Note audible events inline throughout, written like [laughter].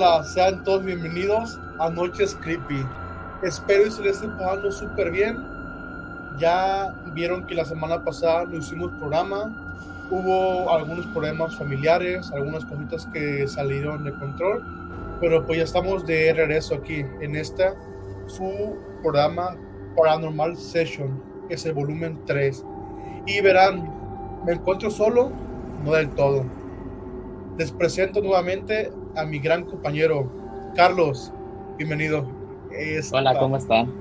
Hola, sean todos bienvenidos a Noches Creepy. Espero que se les esté pasando súper bien. Ya vieron que la semana pasada no hicimos programa. Hubo algunos problemas familiares, algunas cositas que salieron de control. Pero pues ya estamos de regreso aquí en esta, su programa Paranormal Session, que es el volumen 3. Y verán, me encuentro solo, no del todo. Les presento nuevamente a mi gran compañero, Carlos. Bienvenido. Hola, ¿cómo están?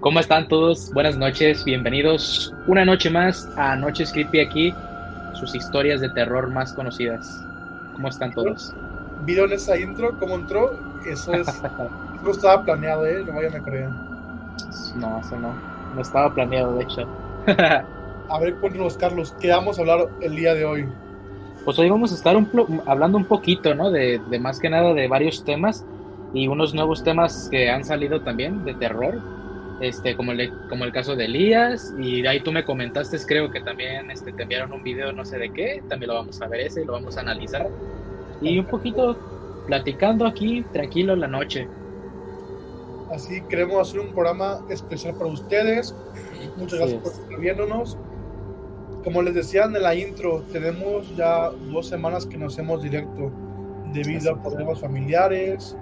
¿Cómo están todos? Buenas noches, bienvenidos una noche más a Noches Creepy aquí, sus historias de terror más conocidas. ¿Cómo están todos? ¿Vieron esa intro? ¿Cómo entró? Eso es. [laughs] no estaba planeado, ¿eh? No vayan a creer. No, eso no. No estaba planeado, de hecho. [laughs] a ver, cuéntanos, Carlos, ¿qué vamos a hablar el día de hoy? Pues hoy vamos a estar hablando un poquito, ¿no? De, de más que nada de varios temas y unos nuevos temas que han salido también de terror, este, como, el, como el caso de Elías, y de ahí tú me comentaste, creo que también este, te enviaron un video no sé de qué, también lo vamos a ver ese, lo vamos a analizar, y un poquito platicando aquí, tranquilo la noche. Así queremos hacer un programa especial para ustedes. Muchas gracias por estar viéndonos. Como les decía en la intro, tenemos ya dos semanas que nos hacemos directo debido a problemas familiares,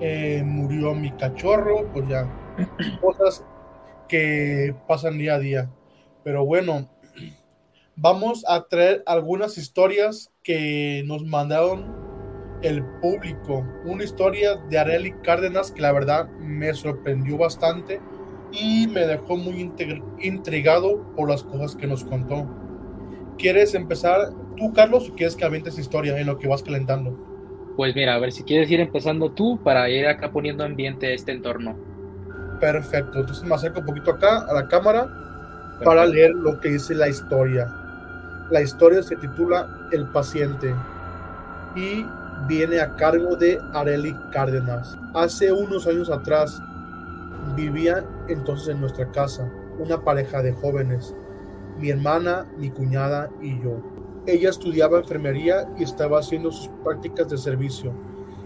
eh, murió mi cachorro, pues ya, [clears throat] cosas que pasan día a día. Pero bueno, vamos a traer algunas historias que nos mandaron el público. Una historia de Areli Cárdenas que la verdad me sorprendió bastante y me dejó muy intrigado por las cosas que nos contó. ¿Quieres empezar tú, Carlos, o quieres que avientes historia en lo que vas calentando? Pues mira, a ver si quieres ir empezando tú para ir acá poniendo ambiente a este entorno. Perfecto, entonces me acerco un poquito acá a la cámara para leer lo que dice la historia. La historia se titula El paciente y viene a cargo de Areli Cárdenas. Hace unos años atrás vivía entonces en nuestra casa una pareja de jóvenes, mi hermana, mi cuñada y yo. Ella estudiaba enfermería y estaba haciendo sus prácticas de servicio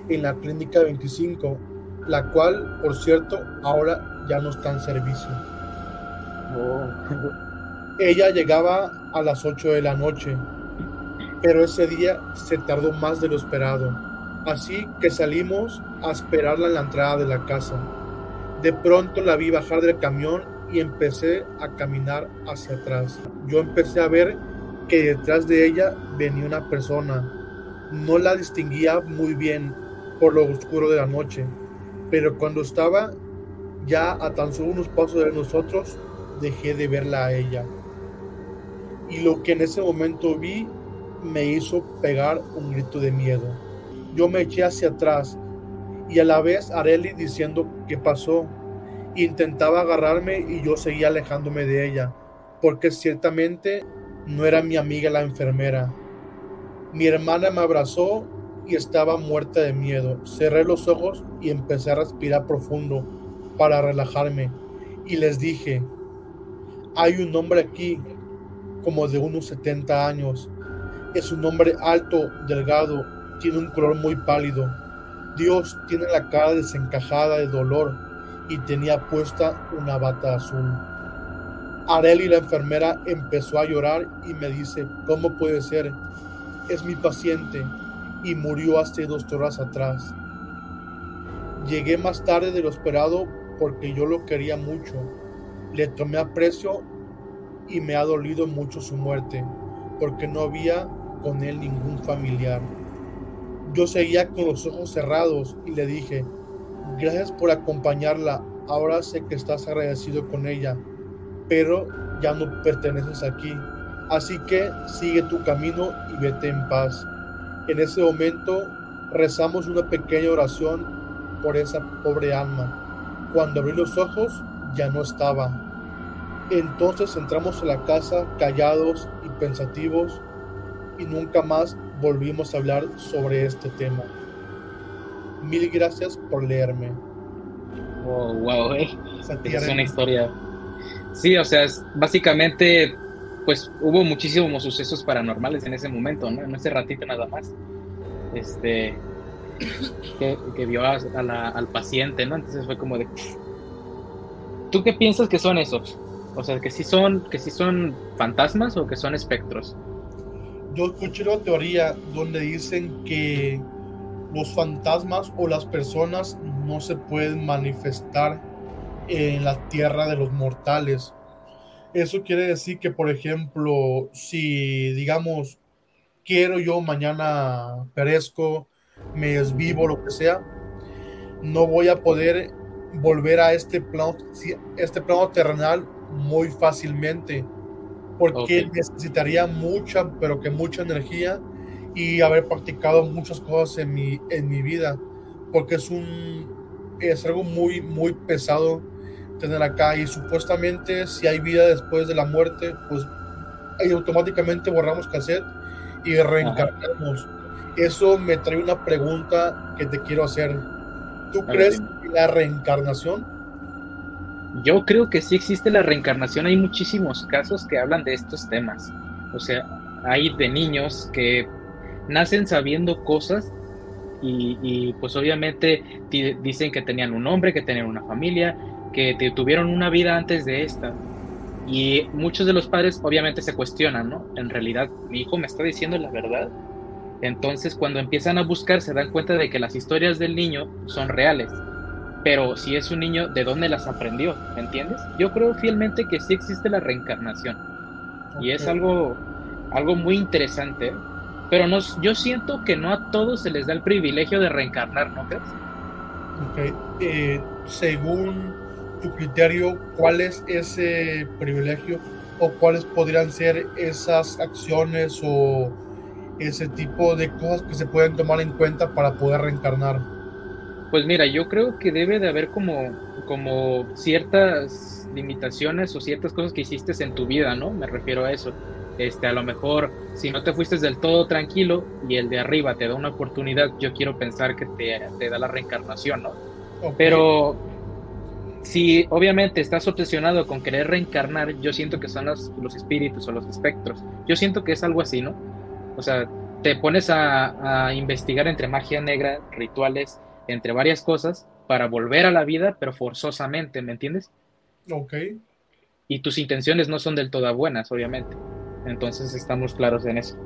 en la Clínica 25, la cual, por cierto, ahora ya no está en servicio. Oh. Ella llegaba a las 8 de la noche, pero ese día se tardó más de lo esperado, así que salimos a esperarla en la entrada de la casa. De pronto la vi bajar del camión y empecé a caminar hacia atrás. Yo empecé a ver que detrás de ella venía una persona. No la distinguía muy bien por lo oscuro de la noche, pero cuando estaba ya a tan solo unos pasos de nosotros, dejé de verla a ella. Y lo que en ese momento vi me hizo pegar un grito de miedo. Yo me eché hacia atrás y a la vez Areli diciendo qué pasó. Intentaba agarrarme y yo seguía alejándome de ella, porque ciertamente no era mi amiga la enfermera. Mi hermana me abrazó y estaba muerta de miedo. Cerré los ojos y empecé a respirar profundo para relajarme. Y les dije, hay un hombre aquí como de unos 70 años. Es un hombre alto, delgado, tiene un color muy pálido. Dios tiene la cara desencajada de dolor y tenía puesta una bata azul. Areli, la enfermera, empezó a llorar y me dice, ¿cómo puede ser? Es mi paciente y murió hace dos horas atrás. Llegué más tarde de lo esperado porque yo lo quería mucho. Le tomé aprecio y me ha dolido mucho su muerte porque no había con él ningún familiar. Yo seguía con los ojos cerrados y le dije, gracias por acompañarla, ahora sé que estás agradecido con ella pero ya no perteneces aquí. Así que sigue tu camino y vete en paz. En ese momento rezamos una pequeña oración por esa pobre alma. Cuando abrí los ojos ya no estaba. Entonces entramos a la casa callados y pensativos y nunca más volvimos a hablar sobre este tema. Mil gracias por leerme. Oh, wow, eh. es una historia Sí, o sea, básicamente, pues hubo muchísimos sucesos paranormales en ese momento, ¿no? En ese ratito nada más. Este, que, vio al paciente, ¿no? Entonces fue como de... ¿Tú qué piensas que son esos? O sea, que sí son, que sí son fantasmas o que son espectros. Yo escuché una teoría donde dicen que los fantasmas o las personas no se pueden manifestar en la tierra de los mortales. Eso quiere decir que, por ejemplo, si digamos, quiero yo mañana perezco, me desvivo, lo que sea, no voy a poder volver a este plano, este plano terrenal muy fácilmente, porque necesitaría mucha, pero que mucha energía y haber practicado muchas cosas en mi, en mi vida, porque es un es algo muy, muy pesado tener acá y supuestamente si hay vida después de la muerte, pues ahí automáticamente borramos cassette y reencarnamos. Eso me trae una pregunta que te quiero hacer. ¿Tú crees en la reencarnación? Yo creo que sí existe la reencarnación. Hay muchísimos casos que hablan de estos temas. O sea, hay de niños que nacen sabiendo cosas y, pues obviamente dicen que tenían un hombre, que tenían una familia, que tuvieron una vida antes de esta. Y muchos de los padres obviamente se cuestionan, ¿no? En realidad, mi hijo me está diciendo la verdad. Entonces, cuando empiezan a buscar, se dan cuenta de que las historias del niño son reales. Pero si es un niño, ¿de dónde las aprendió? ¿Me entiendes? Yo creo fielmente que sí existe la reencarnación. Y es algo, algo muy interesante. Pero no, yo siento que no a todos se les da el privilegio de reencarnar, ¿no crees? Ok. Eh, según tu criterio, ¿cuál es ese privilegio o cuáles podrían ser esas acciones o ese tipo de cosas que se pueden tomar en cuenta para poder reencarnar? Pues mira, yo creo que debe de haber como, como ciertas limitaciones o ciertas cosas que hiciste en tu vida, ¿no? Me refiero a eso. Este, a lo mejor, si no te fuiste del todo tranquilo y el de arriba te da una oportunidad, yo quiero pensar que te, te da la reencarnación, ¿no? Pero si obviamente estás obsesionado con querer reencarnar, yo siento que son los, los, espíritus o los espectros. Yo siento que es algo así, ¿no? O sea, te pones a, a, investigar entre magia negra, rituales, entre varias cosas, para volver a la vida, pero forzosamente, ¿me entiendes? Ok. Y tus intenciones no son del todo buenas, obviamente. Entonces estamos claros en eso.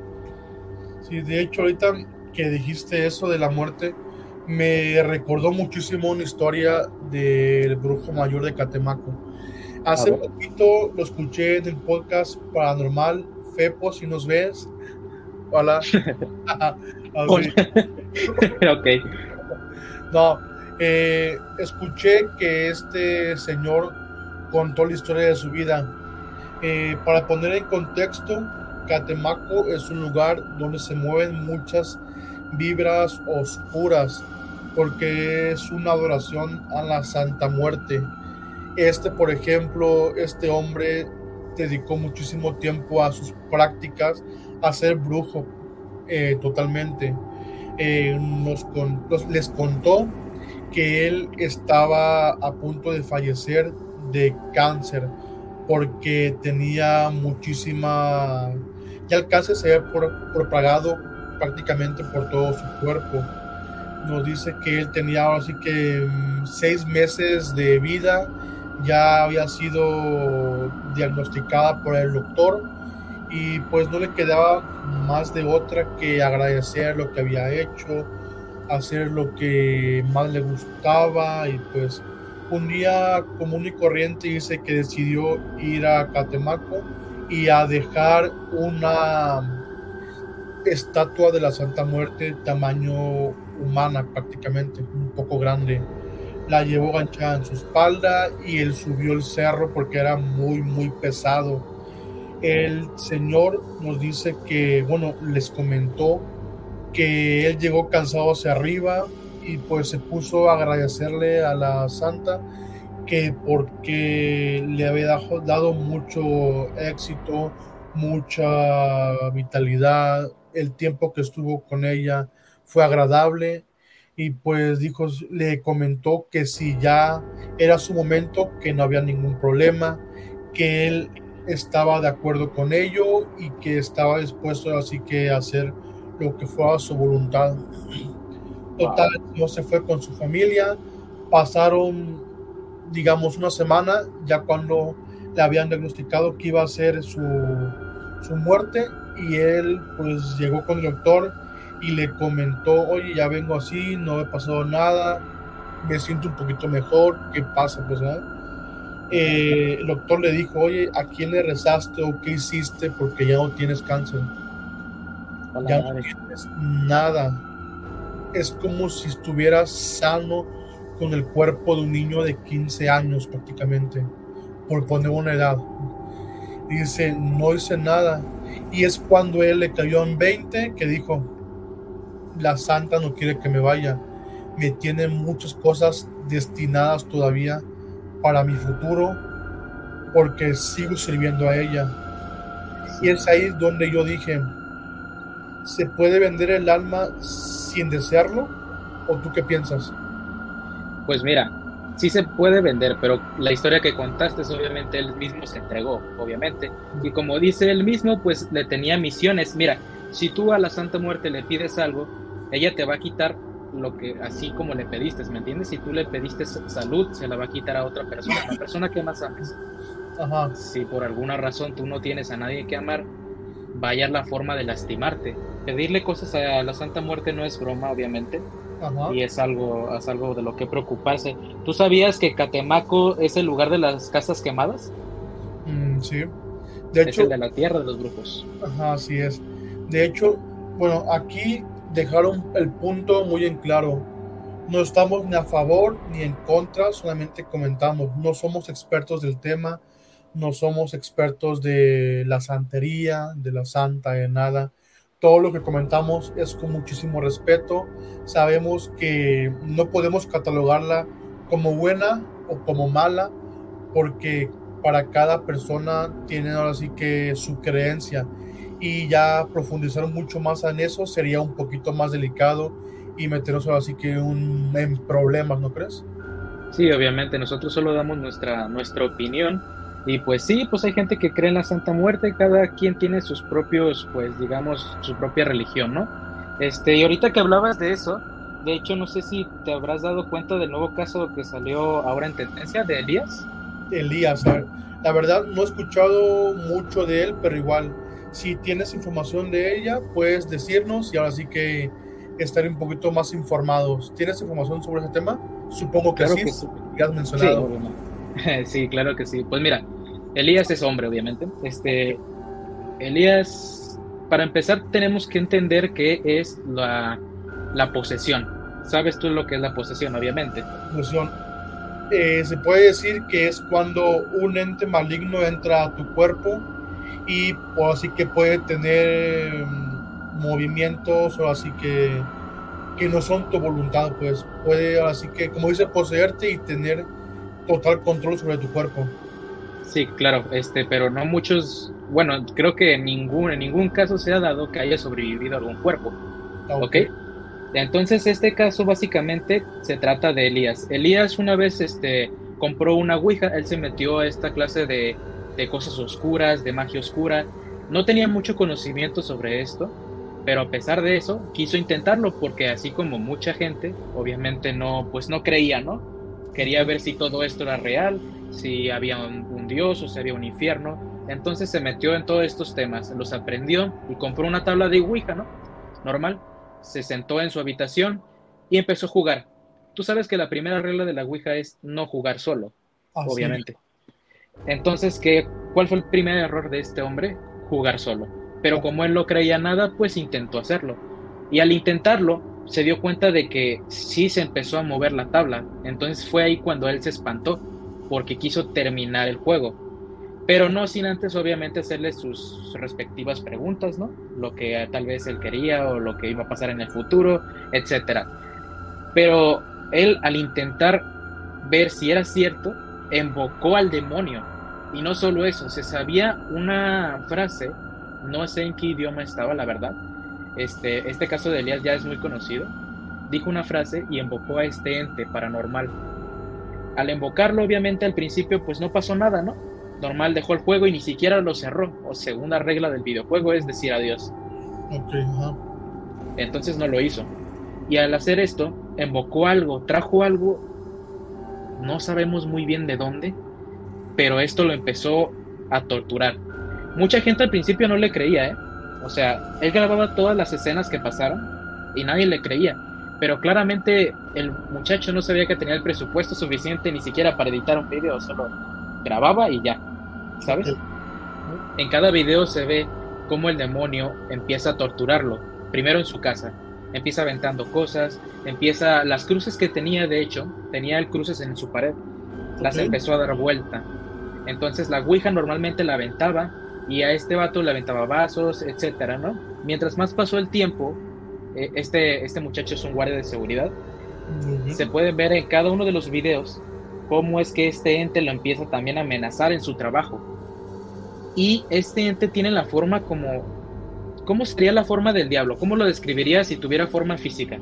Sí, de hecho, ahorita que dijiste eso de la muerte, me recordó muchísimo una historia del brujo mayor de Catemaco. Hace poquito lo escuché en el podcast Paranormal. Fepo, si nos ves. Hola. [laughs] [laughs] ok. No, eh, escuché que este señor contó la historia de su vida eh, para poner en contexto, Catemaco es un lugar donde se mueven muchas vibras oscuras porque es una adoración a la Santa Muerte. Este, por ejemplo, este hombre dedicó muchísimo tiempo a sus prácticas, a ser brujo eh, totalmente. Eh, nos, les contó que él estaba a punto de fallecer de cáncer porque tenía muchísima, ya el cáncer se había propagado prácticamente por todo su cuerpo. Nos dice que él tenía así que mm, seis meses de vida, ya había sido diagnosticada por el doctor y pues no le quedaba más de otra que agradecer lo que había hecho, hacer lo que más le gustaba y pues un día común y corriente dice que decidió ir a Catemaco y a dejar una estatua de la Santa Muerte tamaño humana prácticamente, un poco grande. La llevó ganchada en su espalda y él subió el cerro porque era muy, muy pesado. El Señor nos dice que, bueno, les comentó que él llegó cansado hacia arriba, y pues se puso a agradecerle a la santa que porque le había dado mucho éxito, mucha vitalidad, el tiempo que estuvo con ella fue agradable y pues dijo, le comentó que si ya era su momento, que no había ningún problema, que él estaba de acuerdo con ello y que estaba dispuesto así que a hacer lo que fuera su voluntad Total, no se fue con su familia. Pasaron, digamos, una semana ya cuando le habían diagnosticado que iba a ser su, su muerte y él pues llegó con el doctor y le comentó, oye, ya vengo así, no me ha pasado nada, me siento un poquito mejor, ¿qué pasa? Pues, eh, el doctor le dijo, oye, ¿a quién le rezaste o qué hiciste? Porque ya no tienes cáncer. ya no tienes nada. Es como si estuvieras sano con el cuerpo de un niño de 15 años prácticamente, por poner una edad. Dice, no hice nada. Y es cuando él le cayó en 20 que dijo, la santa no quiere que me vaya. Me tiene muchas cosas destinadas todavía para mi futuro porque sigo sirviendo a ella. Y es ahí donde yo dije, ¿se puede vender el alma sin desearlo? ¿O tú qué piensas? Pues mira, sí se puede vender, pero la historia que contaste es obviamente él mismo se entregó, obviamente. Y como dice él mismo, pues le tenía misiones. Mira, si tú a la Santa Muerte le pides algo, ella te va a quitar lo que así como le pediste, ¿me entiendes? Si tú le pediste salud, se la va a quitar a otra persona, la persona que más ames. Ajá. Si por alguna razón tú no tienes a nadie que amar, vaya la forma de lastimarte. Pedirle cosas a la Santa Muerte no es broma, obviamente. Ajá. Y es algo, es algo de lo que preocuparse. ¿Tú sabías que Catemaco es el lugar de las casas quemadas? Mm, sí. De es hecho, el de la tierra de los grupos. Ajá, así es. De hecho, bueno, aquí dejaron el punto muy en claro. No estamos ni a favor ni en contra, solamente comentamos. No somos expertos del tema, no somos expertos de la santería, de la santa, de nada. Todo lo que comentamos es con muchísimo respeto. Sabemos que no podemos catalogarla como buena o como mala, porque para cada persona tiene ahora sí que su creencia y ya profundizar mucho más en eso sería un poquito más delicado y meternos ahora sí que en problemas, ¿no crees? Sí, obviamente, nosotros solo damos nuestra, nuestra opinión y pues sí, pues hay gente que cree en la Santa Muerte, cada quien tiene sus propios, pues digamos, su propia religión, ¿no? Este, y ahorita que hablabas de eso, de hecho no sé si te habrás dado cuenta del nuevo caso que salió ahora en tendencia de Elías. Elías, la verdad no he escuchado mucho de él, pero igual si tienes información de ella, puedes decirnos y ahora sí que estar un poquito más informados. ¿Tienes información sobre ese tema? Supongo que sí, que has mencionado. Sí, [laughs] claro que sí. Pues mira, Elías es hombre, obviamente. Este, Elías, para empezar, tenemos que entender qué es la, la posesión. ¿Sabes tú lo que es la posesión, obviamente? Posesión. Eh, se puede decir que es cuando un ente maligno entra a tu cuerpo y así que puede tener mm, movimientos o así que, que no son tu voluntad, pues puede así que, como dice, poseerte y tener total control sobre tu cuerpo. Sí, claro, este, pero no muchos, bueno, creo que en ningún, en ningún caso se ha dado que haya sobrevivido algún cuerpo. Ah, ¿Ok? Entonces, este caso básicamente se trata de Elías. Elías una vez este, compró una Ouija, él se metió a esta clase de de cosas oscuras, de magia oscura. No tenía mucho conocimiento sobre esto, pero a pesar de eso quiso intentarlo porque así como mucha gente, obviamente no, pues no creía, ¿no? Quería ver si todo esto era real, si había un, dios o si había un infierno. Entonces se metió en todos estos temas, los aprendió y compró una tabla de Ouija, ¿no? Normal. Se sentó en su habitación y empezó a jugar. Tú sabes que la primera regla de la Ouija es no jugar solo, ah, obviamente. Entonces, ¿qué, ¿cuál fue el primer error de este hombre? Jugar solo. Pero como él no creía nada, pues intentó hacerlo. Y al intentarlo, se dio cuenta de que sí se empezó a mover la tabla. Entonces fue ahí cuando él se espantó, porque quiso terminar el juego. Pero no sin antes, obviamente, hacerle sus respectivas preguntas, ¿no? Lo que tal vez él quería o lo que iba a pasar en el futuro, etc. Pero él, al intentar ver si era cierto, invocó al demonio. Y no solo eso, se sabía una frase, no sé en qué idioma estaba, la verdad. Este, este caso de Elías ya es muy conocido. Dijo una frase y invocó a este ente paranormal. Al invocarlo, obviamente, al principio, pues no pasó nada, ¿no? Normal dejó el juego y ni siquiera lo cerró. O segunda regla del videojuego es decir adiós. Entonces no lo hizo. Y al hacer esto, invocó algo, trajo algo, no sabemos muy bien de dónde, pero esto lo empezó a torturar. Mucha gente al principio no le creía, ¿eh? O sea, él grababa todas las escenas que pasaron y nadie le creía. Pero claramente el muchacho no sabía que tenía el presupuesto suficiente ni siquiera para editar un video, solo grababa y ya, ¿sabes? En cada video se ve cómo el demonio empieza a torturarlo, primero en su casa, empieza aventando cosas, empieza las cruces que tenía, de hecho, tenía el cruces en su pared, las empezó a dar vuelta. Entonces la Ouija normalmente la aventaba y a este vato le aventaba vasos, etcétera, ¿no? Mientras más pasó el tiempo, eh, este, este muchacho es un guardia de seguridad. Se puede ver en cada uno de los videos cómo es que este ente lo empieza también a amenazar en su trabajo. Y este ente tiene la forma como... ¿Cómo sería la forma del diablo? ¿Cómo lo describiría si tuviera forma física?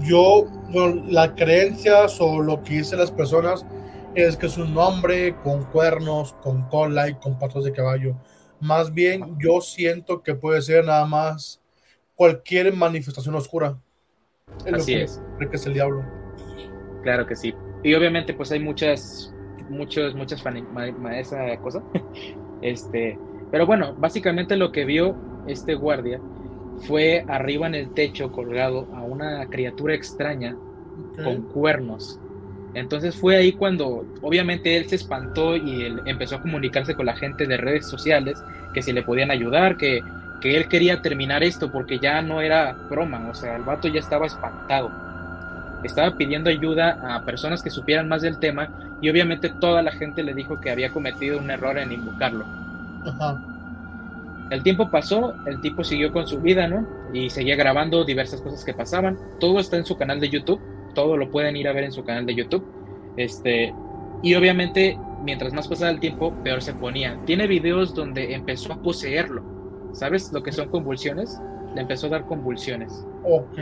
Yo, bueno, la creencias o lo que dicen las personas es que es un hombre con cuernos, con cola y con patas de caballo. Más bien, yo siento que puede ser nada más cualquier manifestación oscura. Así es. Que es el diablo. Claro que sí. Y obviamente, pues hay muchas, muchos, muchas esa cosa. [laughs] Este, pero bueno, básicamente lo que vio este guardia fue arriba en el techo colgado a una criatura extraña con cuernos entonces fue ahí cuando obviamente él se espantó y él empezó a comunicarse con la gente de redes sociales, que si le podían ayudar, que, que él quería terminar esto porque ya no era broma, o sea, el vato ya estaba espantado. Estaba pidiendo ayuda a personas que supieran más del tema y obviamente toda la gente le dijo que había cometido un error en invocarlo. El tiempo pasó, el tipo siguió con su vida, ¿no? Y seguía grabando diversas cosas que pasaban. Todo está en su canal de YouTube todo lo pueden ir a ver en su canal de YouTube. Este, y obviamente, mientras más pasaba el tiempo, peor se ponía. Tiene videos donde empezó a poseerlo. ¿Sabes lo que son convulsiones? Le empezó a dar convulsiones. Ok.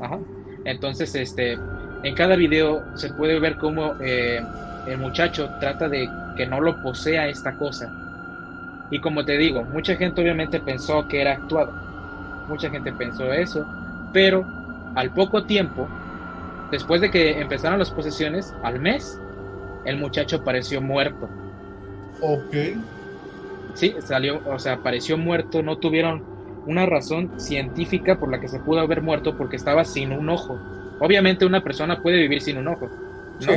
Ajá. Entonces, este, en cada video se puede ver cómo eh, el muchacho trata de que no lo posea esta cosa. Y como te digo, mucha gente obviamente pensó que era actuado. Mucha gente pensó eso, pero al poco tiempo, después de que empezaron las posesiones, al mes, el muchacho pareció muerto. Ok. Sí, salió, o sea, pareció muerto, no tuvieron una razón científica por la que se pudo haber muerto porque estaba sin un ojo. Obviamente una persona puede vivir sin un ojo. Sí,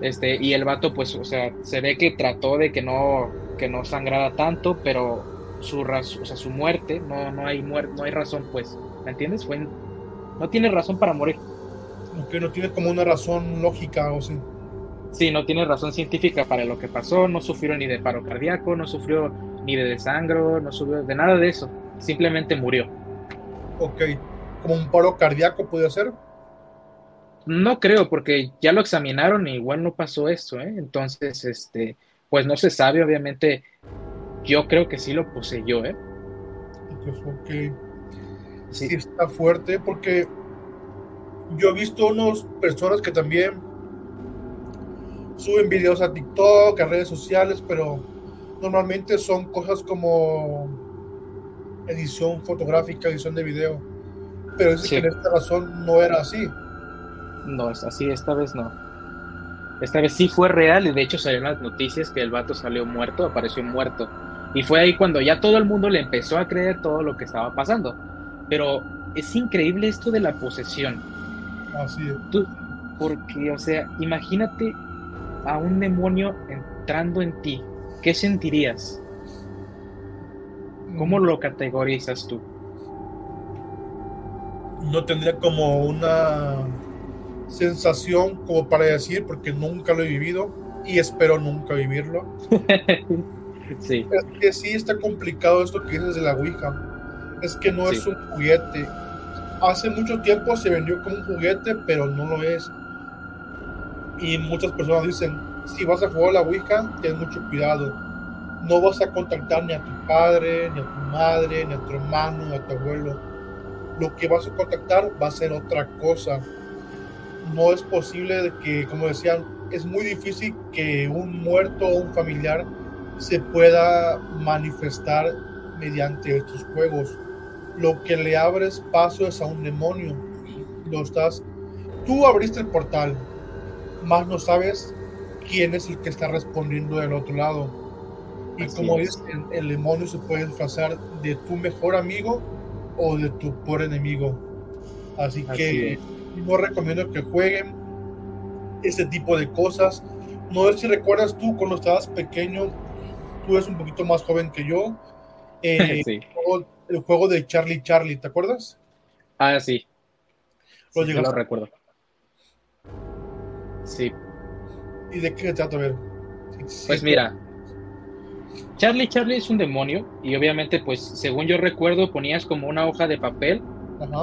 Este, y el vato, pues, o sea, se ve que trató de que no, que no sangrara tanto, pero su, o sea, su muerte, no, no, hay no hay razón, pues, ¿me entiendes? Fue no tiene razón para morir. Aunque no tiene como una razón lógica o sí. Sí, no tiene razón científica para lo que pasó, no sufrió ni de paro cardíaco, no sufrió ni de desangro, no sufrió de nada de eso, simplemente murió. Ok, ¿como un paro cardíaco puede ser? No creo, porque ya lo examinaron y igual no pasó eso, ¿eh? Entonces, este, pues no se sabe, obviamente, yo creo que sí lo poseyó, ¿eh? Pues, ok sí. está fuerte porque yo he visto unas personas que también suben videos a TikTok, a redes sociales, pero normalmente son cosas como edición fotográfica, edición de video. Pero es que en esta razón no era así. No, es así, esta vez no. Esta vez sí fue real y de hecho salieron las noticias que el vato salió muerto, apareció muerto. Y fue ahí cuando ya todo el mundo le empezó a creer todo lo que estaba pasando. Pero es increíble esto de la posesión. Así es. porque, o sea, imagínate a un demonio entrando en ti. ¿Qué sentirías? ¿Cómo lo categorizas tú? No tendría como una sensación como para decir, porque nunca lo he vivido y espero nunca vivirlo. [laughs] sí. Es que sí está complicado esto que dices de la Ouija es que no es un juguete. Hace mucho tiempo se vendió como un juguete, pero no lo es. Y muchas personas dicen, si vas a jugar a la Ouija, ten mucho cuidado. No vas a contactar ni a tu padre, ni a tu madre, ni a tu hermano, ni a tu abuelo. Lo que vas a contactar va a ser otra cosa. No es posible que, como decían, es muy difícil que un muerto o un familiar se pueda manifestar mediante estos juegos lo que le abres paso es a un demonio. Lo estás, tú abriste el portal, más no sabes quién es el que está respondiendo del otro lado. Y como dicen, el demonio se puede disfrazar de tu mejor amigo o de tu peor enemigo. Así, que no recomiendo que jueguen ese tipo de cosas. No sé si recuerdas tú cuando estabas pequeño, tú eres un poquito más joven que yo. Eh, [laughs] el, juego, de Charlie Charlie, ¿te acuerdas? Ah, sí. Lo, lo recuerdo. Sí. ¿Y de qué trata? A ver. pues mira, Charlie Charlie es un demonio y obviamente pues según yo recuerdo ponías como una hoja de papel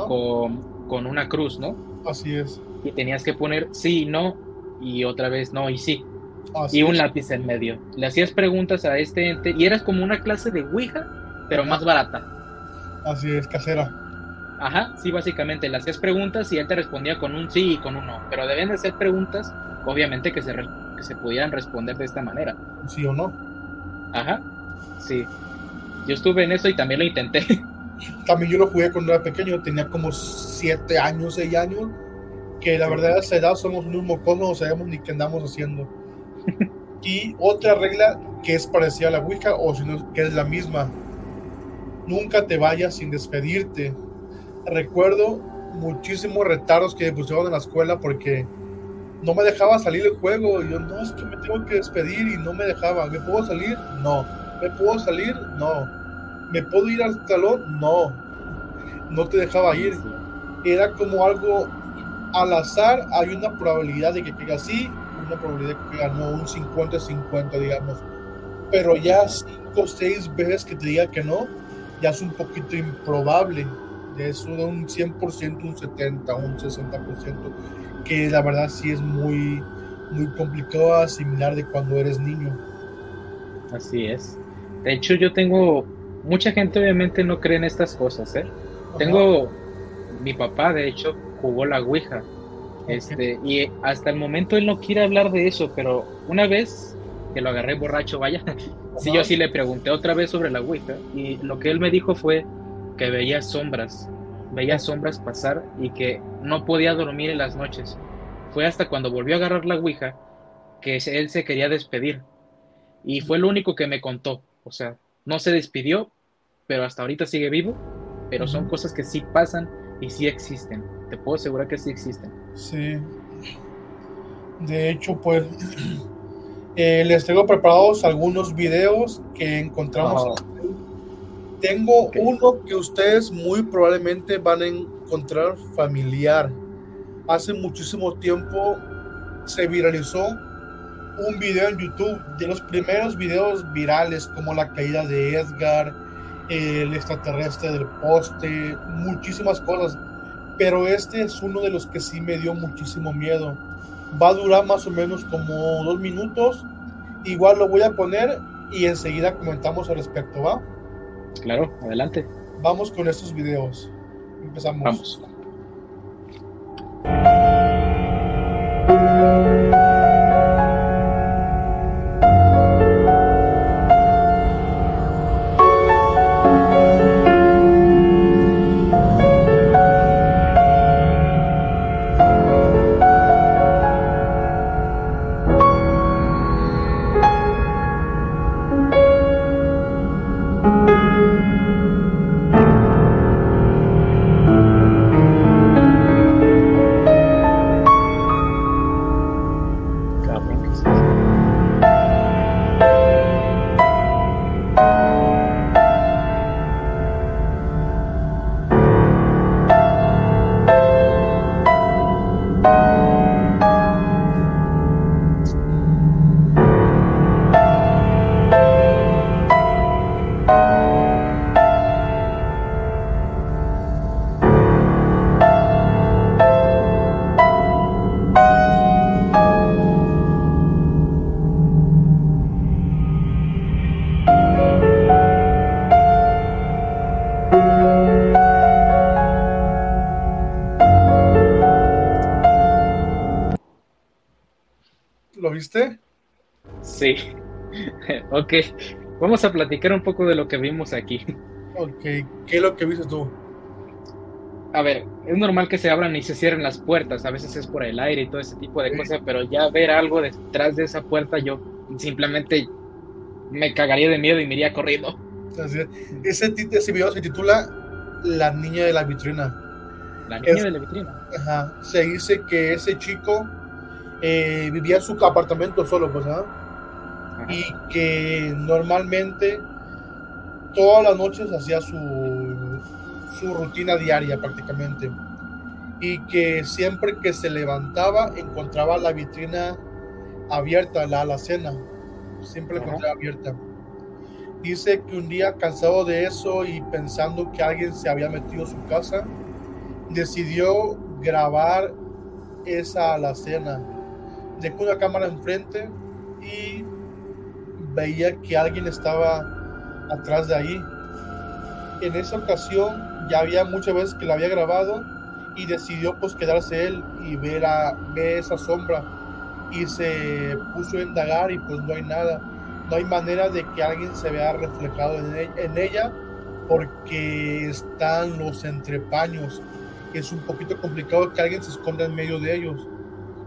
con, con, una cruz, ¿no? Así es. Y tenías que poner sí, no y otra vez no y sí. y un lápiz en medio. Le hacías preguntas a este ente y eras como una clase de Ouija, pero más barata. Así es, casera. Ajá, sí, básicamente le hacías preguntas y él te respondía con un sí y con un no, pero deben de ser preguntas, obviamente, que se, que se pudieran responder de esta manera. Sí o no. Ajá, sí. Yo estuve en eso y también lo intenté. [laughs] También yo lo jugué cuando era pequeño, tenía como 7 años, 6 años, que la verdad a esa edad somos unos mocosos, no sabemos ni qué andamos haciendo. [laughs] y otra regla que es parecida a la Wicca, o si no, que es la misma, nunca te vayas sin despedirte. Recuerdo muchísimos retardos que me pusieron en la escuela porque no me dejaba salir el juego. Yo, no, es que me tengo que despedir y no me dejaba. ¿Me puedo salir? No. ¿Me puedo salir? No. ¿Me puedo ir al salón? No. No te dejaba ir. Era como algo al azar. Hay una probabilidad de que caiga así, una probabilidad de que caiga no, un 50-50, digamos. Pero ya cinco o seis veces que te diga que no, ya es un poquito improbable. De eso de un 100%, un 70, un 60% que la verdad sí es muy, muy complicado asimilar de cuando eres niño. Así es. De hecho, yo tengo, mucha gente obviamente no cree en estas cosas, ¿eh? Tengo, mi papá de hecho jugó la Ouija, este, y hasta el momento él no quiere hablar de eso, pero una vez que lo agarré borracho, vaya, [laughs] sí, yo sí le pregunté otra vez sobre la Ouija, y lo que él me dijo fue que veía sombras, veía sombras pasar y que no podía dormir en las noches. Fue hasta cuando volvió a agarrar la Ouija que él se quería despedir. Y fue lo único que me contó. O sea, no se despidió, pero hasta ahorita sigue vivo. Pero son cosas que sí pasan y sí existen. Te puedo asegurar que sí existen. Sí. De hecho, pues [clears throat] eh, les tengo preparados algunos videos que encontramos tengo uno que ustedes muy probablemente van a encontrar familiar. Hace muchísimo tiempo se viralizó un video en YouTube de los primeros videos virales como la caída de Edgar, el extraterrestre del poste, muchísimas cosas. Pero este es uno de los que sí me dio muchísimo miedo. Va a durar más o menos como dos minutos. Igual lo voy a poner y enseguida comentamos al respecto, ¿va? Claro, adelante. Vamos con estos videos. Empezamos. Vamos. Ok. Vamos a platicar un poco de lo que vimos aquí. Ok. ¿Qué es lo que viste tú? a ver, es normal que se abran y se cierren las puertas, a veces es por el aire y todo ese tipo de cosas, pero ya ver algo detrás de esa puerta, yo simplemente me cagaría de miedo y me iría corriendo. Ese, ese video se titula La niña de la vitrina. La niña de la vitrina. Ajá. Se dice que ese chico eh, vivía en su apartamento solo, pues, ¿ah? Y que normalmente todas las noches hacía su, su rutina diaria prácticamente. Y que siempre que se levantaba encontraba la vitrina abierta, la alacena. Siempre la encontraba abierta. Dice que un día cansado de eso y pensando que alguien se había metido a su casa, decidió grabar esa alacena. Dejó una cámara enfrente y veía que alguien estaba atrás de ahí. En esa ocasión ya había muchas veces que la había grabado y decidió pues quedarse él y ver, a, ver esa sombra y se puso a indagar y pues no hay nada. No hay manera de que alguien se vea reflejado en, e, ella porque están los entrepaños. Es un poquito complicado que alguien se esconda en medio de ellos.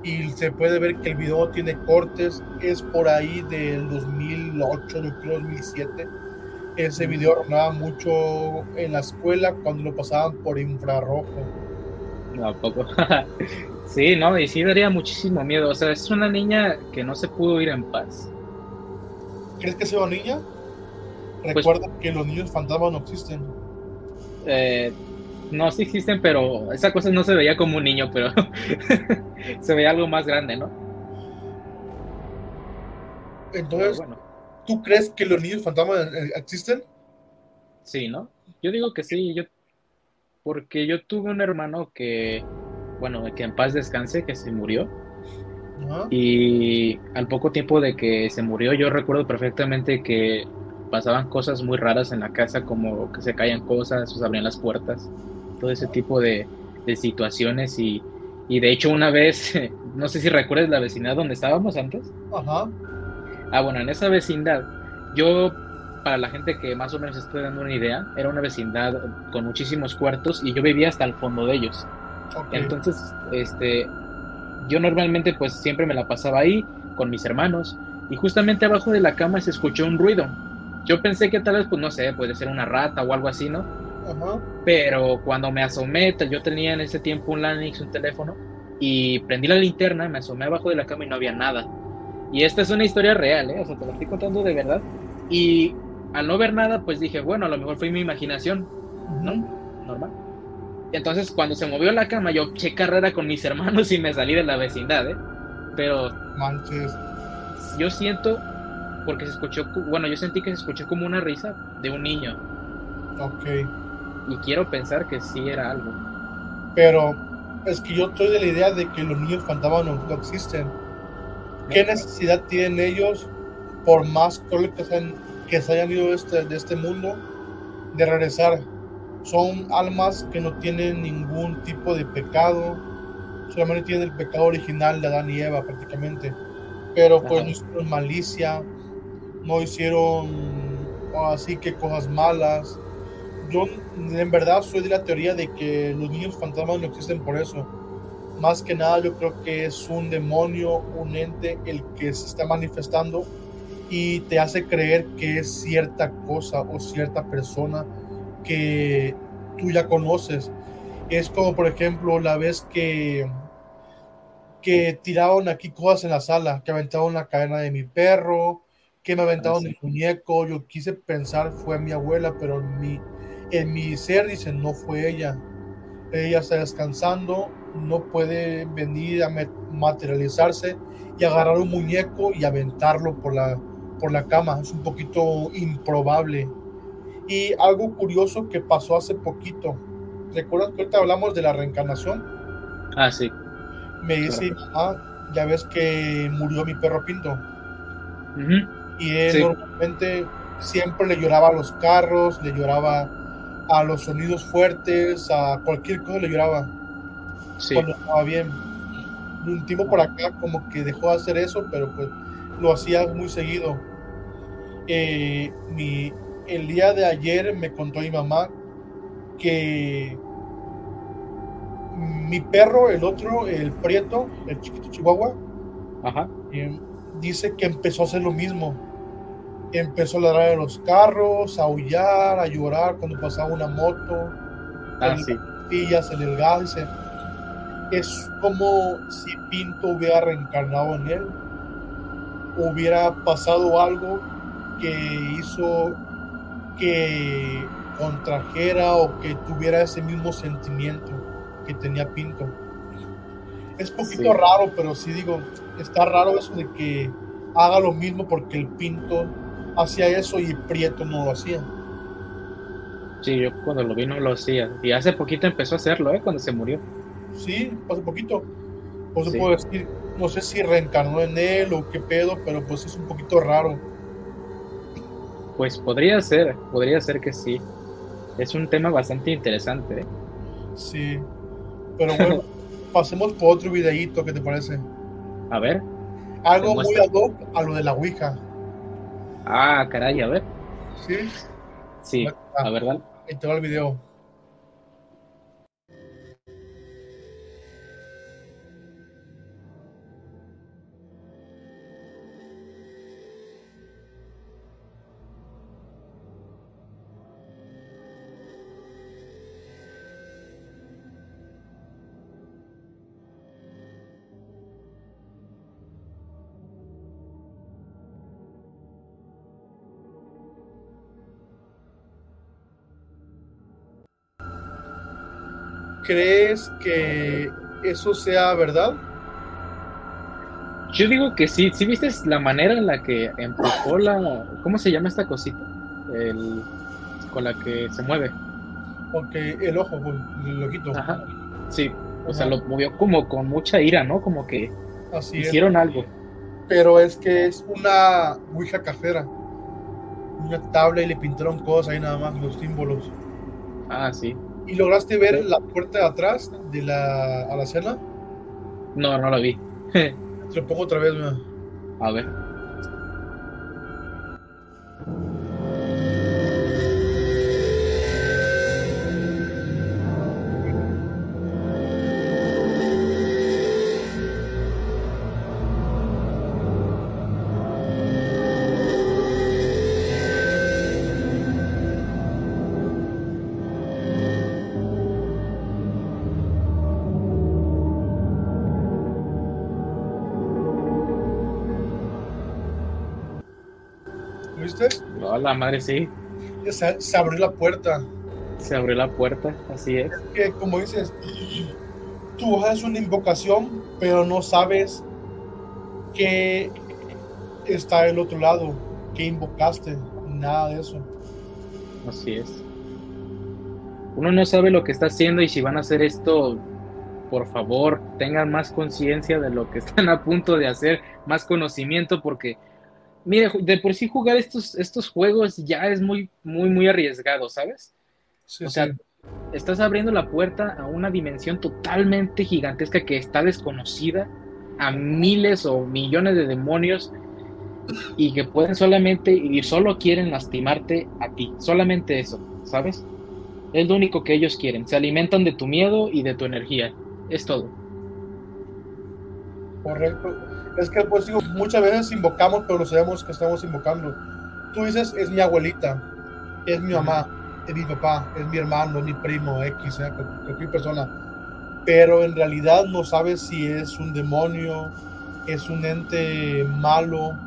Y se puede ver que el video tiene cortes. Es por ahí del 2008, yo creo 2007. Ese video rondaba mucho en la escuela cuando lo pasaban por infrarrojo. No, poco. [laughs] sí, no, y sí daría muchísimo miedo. O sea, es una niña que no se pudo ir en paz. ¿Crees que sea una niña? Pues Recuerda que los niños fantasmas no existen. Eh, no, sí existen, pero esa cosa no se veía como un niño, pero [laughs] se veía algo más grande, ¿no? Entonces, bueno. ¿tú crees que los niños fantasmas eh, existen? Sí, ¿no? Yo digo que sí, yo porque yo tuve un hermano que, bueno, que en paz descanse, que se murió. Y al poco tiempo de que se murió, yo recuerdo perfectamente que pasaban cosas muy raras en la casa, como que se caían cosas, se abrían las puertas, todo ese tipo de, situaciones. Y, y, de hecho, una vez, [laughs] no sé si recuerdas la vecindad donde estábamos antes. Ajá. Ah, bueno, en esa vecindad, yo para la gente que más o menos estoy dando una idea, era una vecindad con muchísimos cuartos y yo vivía hasta el fondo de ellos. Entonces, este, yo normalmente pues siempre me la pasaba ahí con mis hermanos y justamente abajo de la cama se escuchó un ruido. Yo pensé que tal vez, pues no sé, puede ser una rata o algo así, ¿no? Pero cuando me asomé, yo tenía en ese tiempo un Lanix, un teléfono, y prendí la linterna, me asomé abajo de la cama y no había nada. Y esta es una historia real, ¿eh? O sea, te la estoy contando de verdad. Y al no ver nada, pues dije, bueno, a lo mejor fue mi imaginación, ¿no? Normal. Entonces, cuando se movió la cama, yo eché carrera con mis [laughs] hermanos y me salí de la vecindad, ¿eh? Pero. Manches. Yo siento, porque se escuchó, bueno, yo sentí que se escuchó como una risa de un niño. Ok. Y quiero pensar que sí era algo. Pero es que yo estoy de la idea de que los niños fantasmas no, existen. ¿Qué necesidad tienen ellos, por más que sean que se hayan ido de este, de este mundo, de regresar. Son almas que no tienen ningún tipo de pecado, solamente tienen el pecado original de Adán y Eva prácticamente. Pero pues no hicieron malicia, no hicieron así que cosas malas. Yo en verdad soy de la teoría de que los niños fantasmas no existen por eso. Más que nada yo creo que es un demonio, un ente el que se está manifestando y te hace creer que es cierta cosa o cierta persona que tú ya conoces. Es como, por ejemplo, la vez que, que tiraron aquí cosas en la sala, que aventaron la cadena de mi perro, que me aventaron el muñeco. Yo quise pensar fue mi abuela, pero mi, en mi ser dice no fue ella. Ella está descansando, no puede venir a materializarse y agarrar un muñeco y aventarlo por la, por la cama. Es un poquito improbable. Y algo curioso que pasó hace poquito. ¿Recuerdas que ahorita hablamos de la reencarnación? Ah, sí. Me dice, ah, ya ves que murió mi perro Pinto. Y él normalmente siempre le lloraba a los carros, le lloraba a los sonidos fuertes, a cualquier cosa le lloraba. Sí. Cuando estaba bien. Un tiempo por acá como que dejó de hacer eso, pero pues lo hacía muy seguido. Eh, mi, el día de ayer me contó mi mamá que mi perro, el otro, el prieto, el chiquito chihuahua, eh, dice que empezó a hacer lo mismo. Empezó a ladrar a los carros, a aullar, a llorar cuando pasaba una moto. Ah, sí. Pillas en el gas. es como si Pinto hubiera reencarnado en él. Hubiera pasado algo que hizo que contrajera o que tuviera ese mismo sentimiento que tenía Pinto. Es poquito raro, pero sí digo, está raro eso de que haga lo mismo porque el Pinto hacía eso y Prieto no lo hacía. Sí, yo cuando lo vi no lo hacía. Y hace poquito empezó a hacerlo, ¿eh? Cuando se murió. Sí, hace poquito. Pues se puede decir, no sé si reencarnó en él o qué pedo, pero pues es un poquito raro. Pues podría ser, podría ser que sí. Es un tema bastante interesante. ¿eh? Sí. Pero bueno, [laughs] pasemos por otro videíto, ¿qué te parece? A ver. Algo muy ad hoc a lo de la Ouija. Ah, caray, a ver. Sí. Sí, a ver, dale. Ahí te va el video. ¿Crees que eso sea verdad? Yo digo que sí. ¿Sí viste la manera en la que empujó la. ¿Cómo se llama esta cosita? El, con la que se mueve. Porque el ojo, pues, el ojito. Ajá. Sí. O sea, lo movió como con mucha ira, ¿no? Como que hicieron algo. Pero es que es una ouija cafera. Una tabla y le pintaron cosas ahí nada más, los símbolos. Ah, sí. ¿Y lograste ver la puerta de atrás de la a la cena? No, no la vi. [laughs] Te lo pongo otra vez, mira. A ver. La madre, sí. Se, abrió la puerta. Se abrió la puerta, así es. que, como dices, tú haces una invocación, pero no sabes que está el otro lado, que invocaste, nada de eso. Así es. Uno no sabe lo que está haciendo y si van a hacer esto, por favor, tengan más conciencia de lo que [laughs] están a punto de hacer, más conocimiento, porque mire, de por sí jugar estos, estos juegos ya es muy, muy, muy arriesgado, ¿sabes? o sea, estás abriendo la puerta a una dimensión totalmente gigantesca que está desconocida a miles o millones de demonios y que pueden solamente y solo quieren lastimarte a ti, solamente eso, ¿sabes? Es lo único que ellos quieren, se alimentan de tu miedo y de tu energía, es todo. Correcto es que pues digo, muchas veces invocamos, pero no sabemos que estamos invocando. Tú dices, es mi abuelita, es mi mamá, es mi papá, es mi hermano, es mi primo, X, ¿eh? cualquier persona. Pero en realidad no sabes si es un demonio, es un ente malo.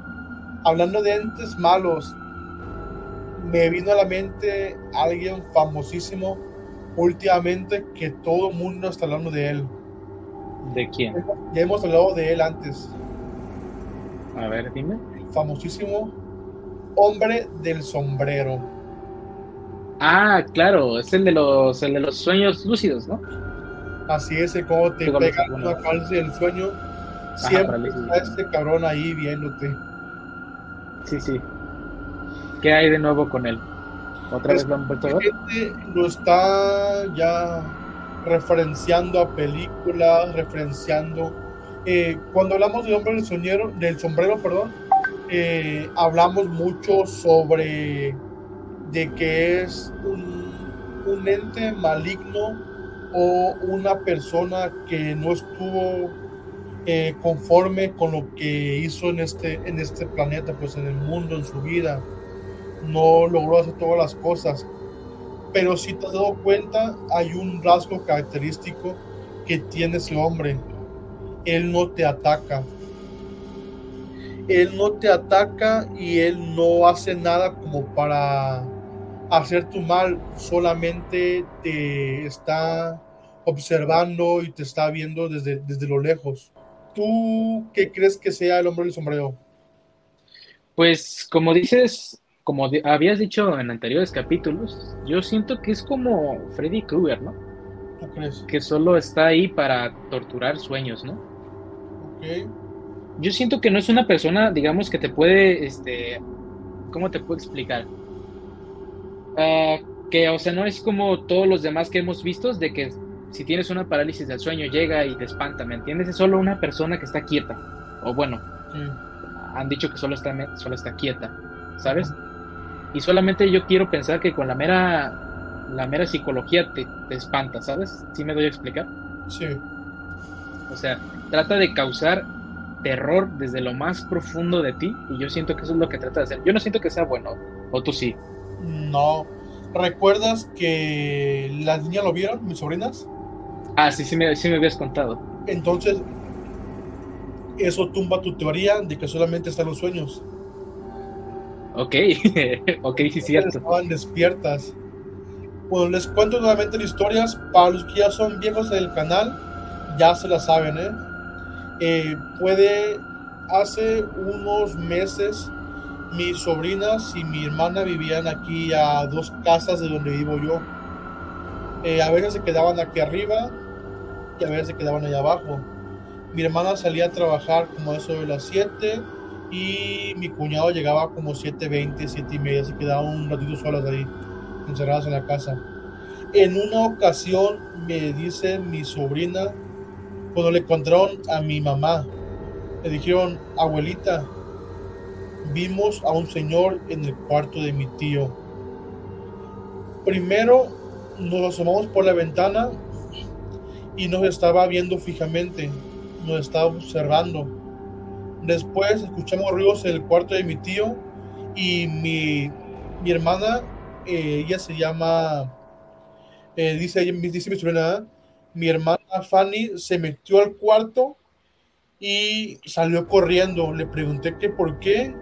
Hablando de entes malos, me vino a la mente alguien famosísimo últimamente que todo el mundo está hablando de él. ¿De quién? Ya hemos hablado de él antes. A ver, dime. famosísimo hombre del sombrero. Ah, claro, es el de los, el de los sueños lúcidos, ¿no? Así es, como te pega una calza del sueño, siempre está este cabrón ahí viéndote. Sí, sí. ¿Qué hay de nuevo con él? ¿Otra vez lo han vuelto a ver? Lo está ya referenciando a películas, referenciando eh, cuando hablamos del hombre del, soñero, del sombrero, perdón, eh, hablamos mucho sobre de que es un, ente maligno o una persona que no estuvo eh, conforme con lo que hizo en este, en este planeta, pues en el mundo, en su vida, no logró hacer todas las cosas. Pero si te has dado cuenta, hay un rasgo característico que tiene ese hombre. Él no te ataca. Él no te ataca y él no hace nada como para hacer tu mal, solamente te está observando y te está viendo desde, desde lo lejos. ¿Tú qué crees que sea el hombre del sombrero? Pues como dices, como habías dicho en anteriores capítulos, yo siento que es como Freddy Krueger, ¿no? ¿Tú crees? Que solo está ahí para torturar sueños, ¿no? Yo siento que no es una persona, digamos, que te puede, este, ¿cómo te puedo explicar? Ah, que, o sea, no es como todos los demás que hemos visto, de que si tienes una parálisis del sueño llega y te espanta, ¿me entiendes? Es solo una persona que está quieta. O bueno, han dicho que solo está, solo está quieta, ¿sabes? Y solamente yo quiero pensar que con la mera, la mera psicología te, te espanta, ¿sabes? ¿Sí me doy a explicar? Sí. O sea, trata de causar terror desde lo más profundo de ti y yo siento que eso es lo que trata de hacer. Yo no siento que sea bueno, o tú sí. No. ¿Recuerdas que las niñas lo vieron, mis sobrinas? Ah, sí, sí me, sí me habías contado. Entonces, eso tumba tu teoría de que solamente están los sueños. Ok, [laughs] ok, sí, cierto. Estaban despiertas. Bueno, les cuento nuevamente las historias. Para los que ya son viejos del canal, ya se las saben, ¿eh? eh puede, hace unos meses mis sobrinas y mi hermana vivían aquí a dos casas de donde vivo yo. Eh, a veces se quedaban aquí arriba y a veces se quedaban allá abajo. Mi hermana salía a trabajar como eso de las 7 y mi cuñado llegaba como 7.20, 7 y media. Se quedaban un ratito solas ahí, encerradas en la casa. En una ocasión me dice mi sobrina, cuando le encontraron a mi mamá, le dijeron, abuelita, vimos a un señor en el cuarto de mi tío. Primero nos asomamos por la ventana y nos estaba viendo fijamente, nos estaba observando. Después escuchamos ruidos en el cuarto de mi tío y mi, mi hermana, eh, ella se llama, eh, dice, dice mi mi hermana Fanny se metió al cuarto y salió corriendo. Le pregunté que por qué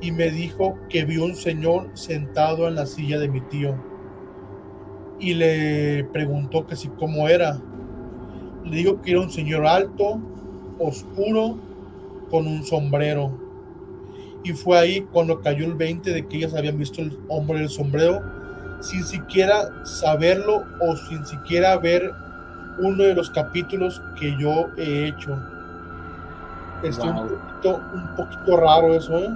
y me dijo que vio un señor sentado en la silla de mi tío. Y le preguntó que si cómo era. Le dijo que era un señor alto, oscuro, con un sombrero. Y fue ahí cuando cayó el 20 de que ellas habían visto el hombre del sombrero, sin siquiera saberlo o sin siquiera ver uno de los capítulos que yo he hecho. Es un, poquito, un poquito raro eso, ¿eh?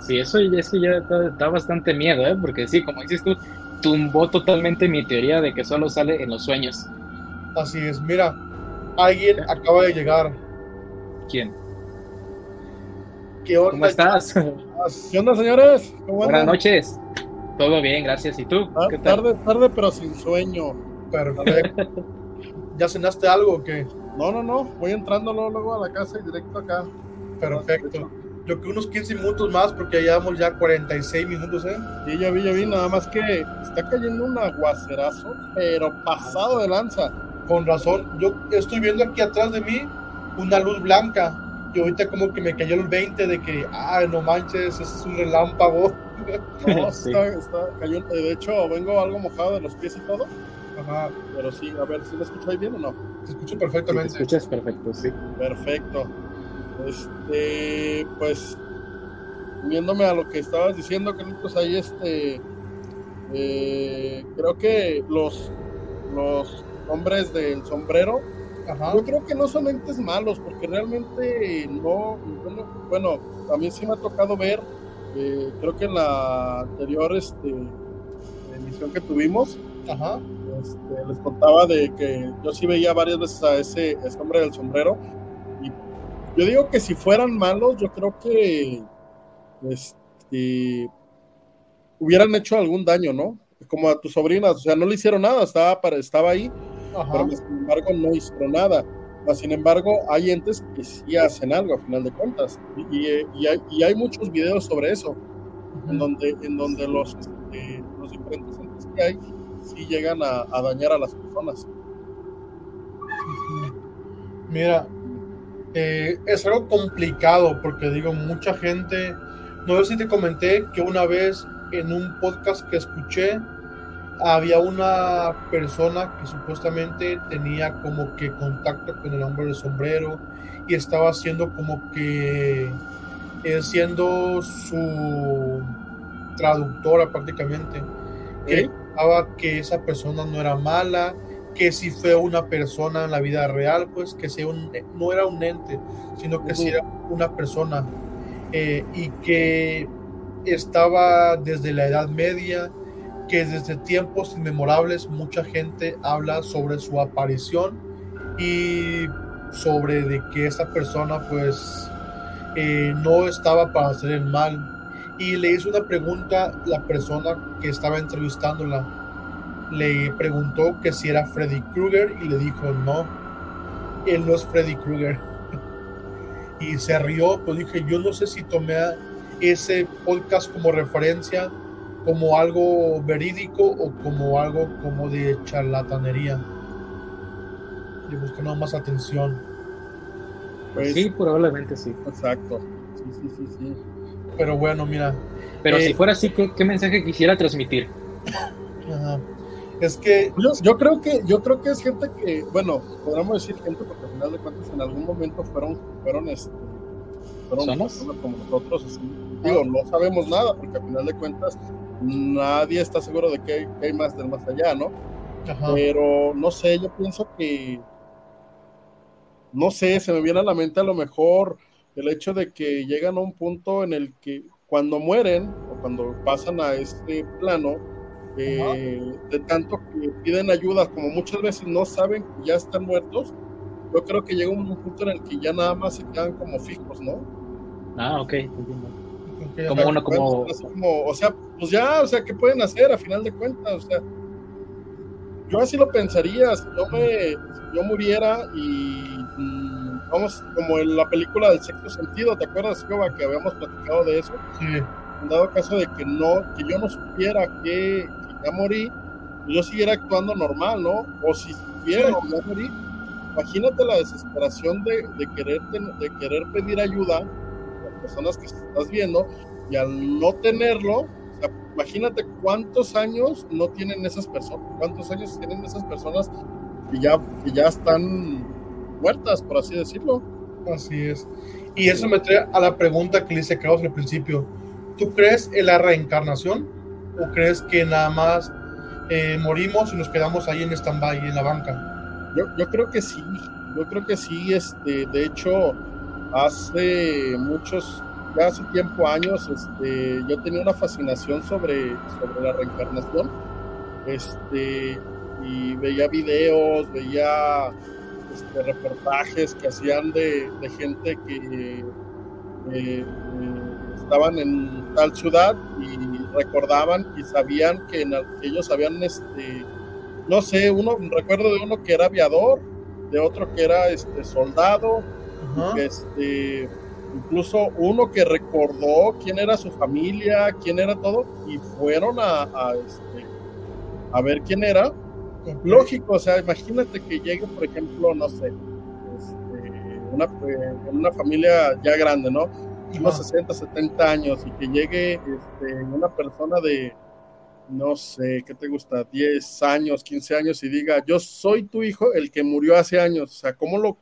Sí, eso, eso ya da, bastante miedo, ¿eh? Porque sí, como dices tú, tumbó totalmente mi teoría de que solo sale en los sueños. Así es, mira, alguien acaba de llegar. ¿Quién? ¿Qué onda? ¿Cómo estás? [laughs] ¿Qué onda, señores? Buenas noches. Todo bien, gracias. ¿Y tú? ¿Qué tal? Tarde, tarde, pero sin sueño. Perfecto. [laughs] ¿Ya cenaste algo o qué? No, no, no. Voy entrando luego a la casa y directo acá. Perfecto yo que unos 15 minutos más porque ya llevamos ya 46 minutos, ¿eh? Sí, ya vi, ya vi, nada más que está cayendo un aguacerazo, pero pasado de lanza. Con razón, yo estoy viendo aquí atrás de mí una luz blanca y ahorita como que me cayó el 20 de que, ay, no manches, es un relámpago. No, [laughs] está, está, cayó, de hecho vengo algo mojado de los pies y todo. Ajá. Pero sí, a ver, ¿si me escucháis bien o no? Te escucho perfectamente. te escuchas perfecto, sí. Perfecto. Este, pues, viéndome a lo que estabas diciendo, pues ahí este, eh, creo que los, los hombres del sombrero, yo creo que no son entes malos, porque realmente no, bueno, también sí me ha tocado ver, eh, creo que en la anterior este, emisión que tuvimos, este, les contaba de que yo sí veía varias veces a ese, ese hombre del sombrero yo digo que si fueran malos, yo creo que este, hubieran hecho algún daño, ¿no? Como a tus sobrinas, o sea, no le hicieron nada, estaba, estaba ahí, pero sin embargo no hicieron nada. sin embargo, hay entes que sí hacen algo a final de cuentas. Y, y, hay, muchos videos sobre eso, en donde, en donde los, este, los diferentes entes que hay sí llegan a, dañar a las personas. Mira, eh, es algo complicado porque digo, mucha gente, no sé si te comenté que una vez en un podcast que escuché, había una persona que supuestamente tenía como que contacto con el hombre del sombrero y estaba haciendo como que eh, siendo su traductora prácticamente que que esa persona no era mala que si fue una persona en la vida real, pues que sea un, no era un ente, sino que si era una persona. Eh, y que estaba desde la Edad Media, que desde tiempos inmemorables mucha gente habla sobre su aparición y sobre de que esta persona pues eh, no estaba para hacer el mal. Y le hizo una pregunta la persona que estaba entrevistándola le preguntó que si era Freddy Krueger y le dijo no, él no es Freddy Krueger. [laughs] y se rió, pues dije, yo no sé si tomé ese podcast como referencia, como algo verídico o como algo como de charlatanería. Y buscando más atención. Pues, sí, probablemente sí. Exacto. Sí, sí, sí, sí. Pero bueno, mira. Pero si eh, fuera así, ¿qué, ¿qué, mensaje quisiera transmitir? Ajá. Es que yo, creo que yo creo que es gente que, bueno, podríamos decir gente porque al final de cuentas en algún momento fueron fueron este fueron como nosotros, digo, no sabemos nada porque al final de cuentas nadie está seguro de que hay, más del más allá, ¿no? Pero no sé, yo pienso que no sé, se me viene a la mente a lo mejor el hecho de que llegan a un punto en el que cuando mueren o cuando pasan a este plano, eh, de tanto que piden ayuda, como muchas veces no saben que ya están muertos, yo creo que llega un punto en el que ya nada más se quedan como fijos, ¿no? Ah, ok, como uno, como... O sea, pues ya, o sea, ¿qué pueden hacer a final de cuentas? O sea, yo así lo pensaría, si yo, me, yo muriera y vamos, como en la película del sexto sentido, ¿te acuerdas, Jehová, que habíamos platicado de eso? Sí. En dado caso de que no, que yo no supiera que, ya morí, yo siguiera actuando normal, ¿no? O si supiera que ya morí, imagínate la desesperación de, de, querer, de querer pedir ayuda a las personas que estás viendo y al no tenerlo, imagínate cuántos años no tienen esas personas, cuántos años tienen esas personas que ya, que ya están muertas, por así decirlo. Así es. Y eso me trae a la pregunta que le hice Carlos al principio. ¿Tú crees en la reencarnación? ¿O crees que nada más eh, morimos y nos quedamos ahí en stand-by, en la banca? Yo, yo creo que sí, yo creo que sí, este, de hecho, hace muchos, ya hace tiempo, años, este, yo tenía una fascinación sobre, sobre la reencarnación, este, y veía videos, veía este, reportajes que hacían de, de gente que eh, estaban en tal ciudad y recordaban y sabían que, ellos habían, este, no sé, uno, recuerdo de uno que era aviador, de otro que era este, soldado, este, incluso uno que recordó quién era su familia, quién era todo, y fueron a, este, a ver quién era. Lógico, o sea, imagínate que llegue, por ejemplo, no sé, este, una, una familia ya grande, ¿no? unos 60, 70 años y que llegue este, una persona de, no sé, ¿qué te gusta? 10 años, 15 años y diga, yo soy tu hijo, el que murió hace años. O sea, ¿cómo lo,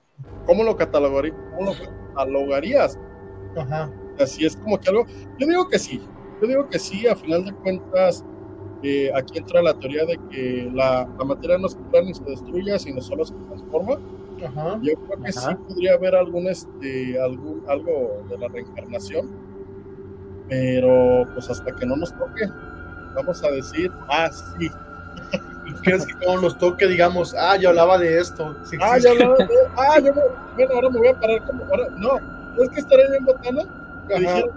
cómo lo, catalogarías? ¿Cómo lo catalogarías? Ajá. Así es como que algo, yo digo que sí, yo digo que sí, a final de cuentas, eh, aquí entra la teoría de que la, la materia no se crea ni se destruye, sino solo se transforma. Yo creo que sí podría haber algún, este, algún, algo de la reencarnación, pero pues hasta que no nos toque, vamos a decir, ah, sí. [laughs] ¿Crees que cuando nos toque, digamos, ah, yo hablaba de esto? ah, yo hablaba de [laughs] ah, yo bueno, ahora me voy a parar como, ahora, no, es que estaré en botana, me dijeron,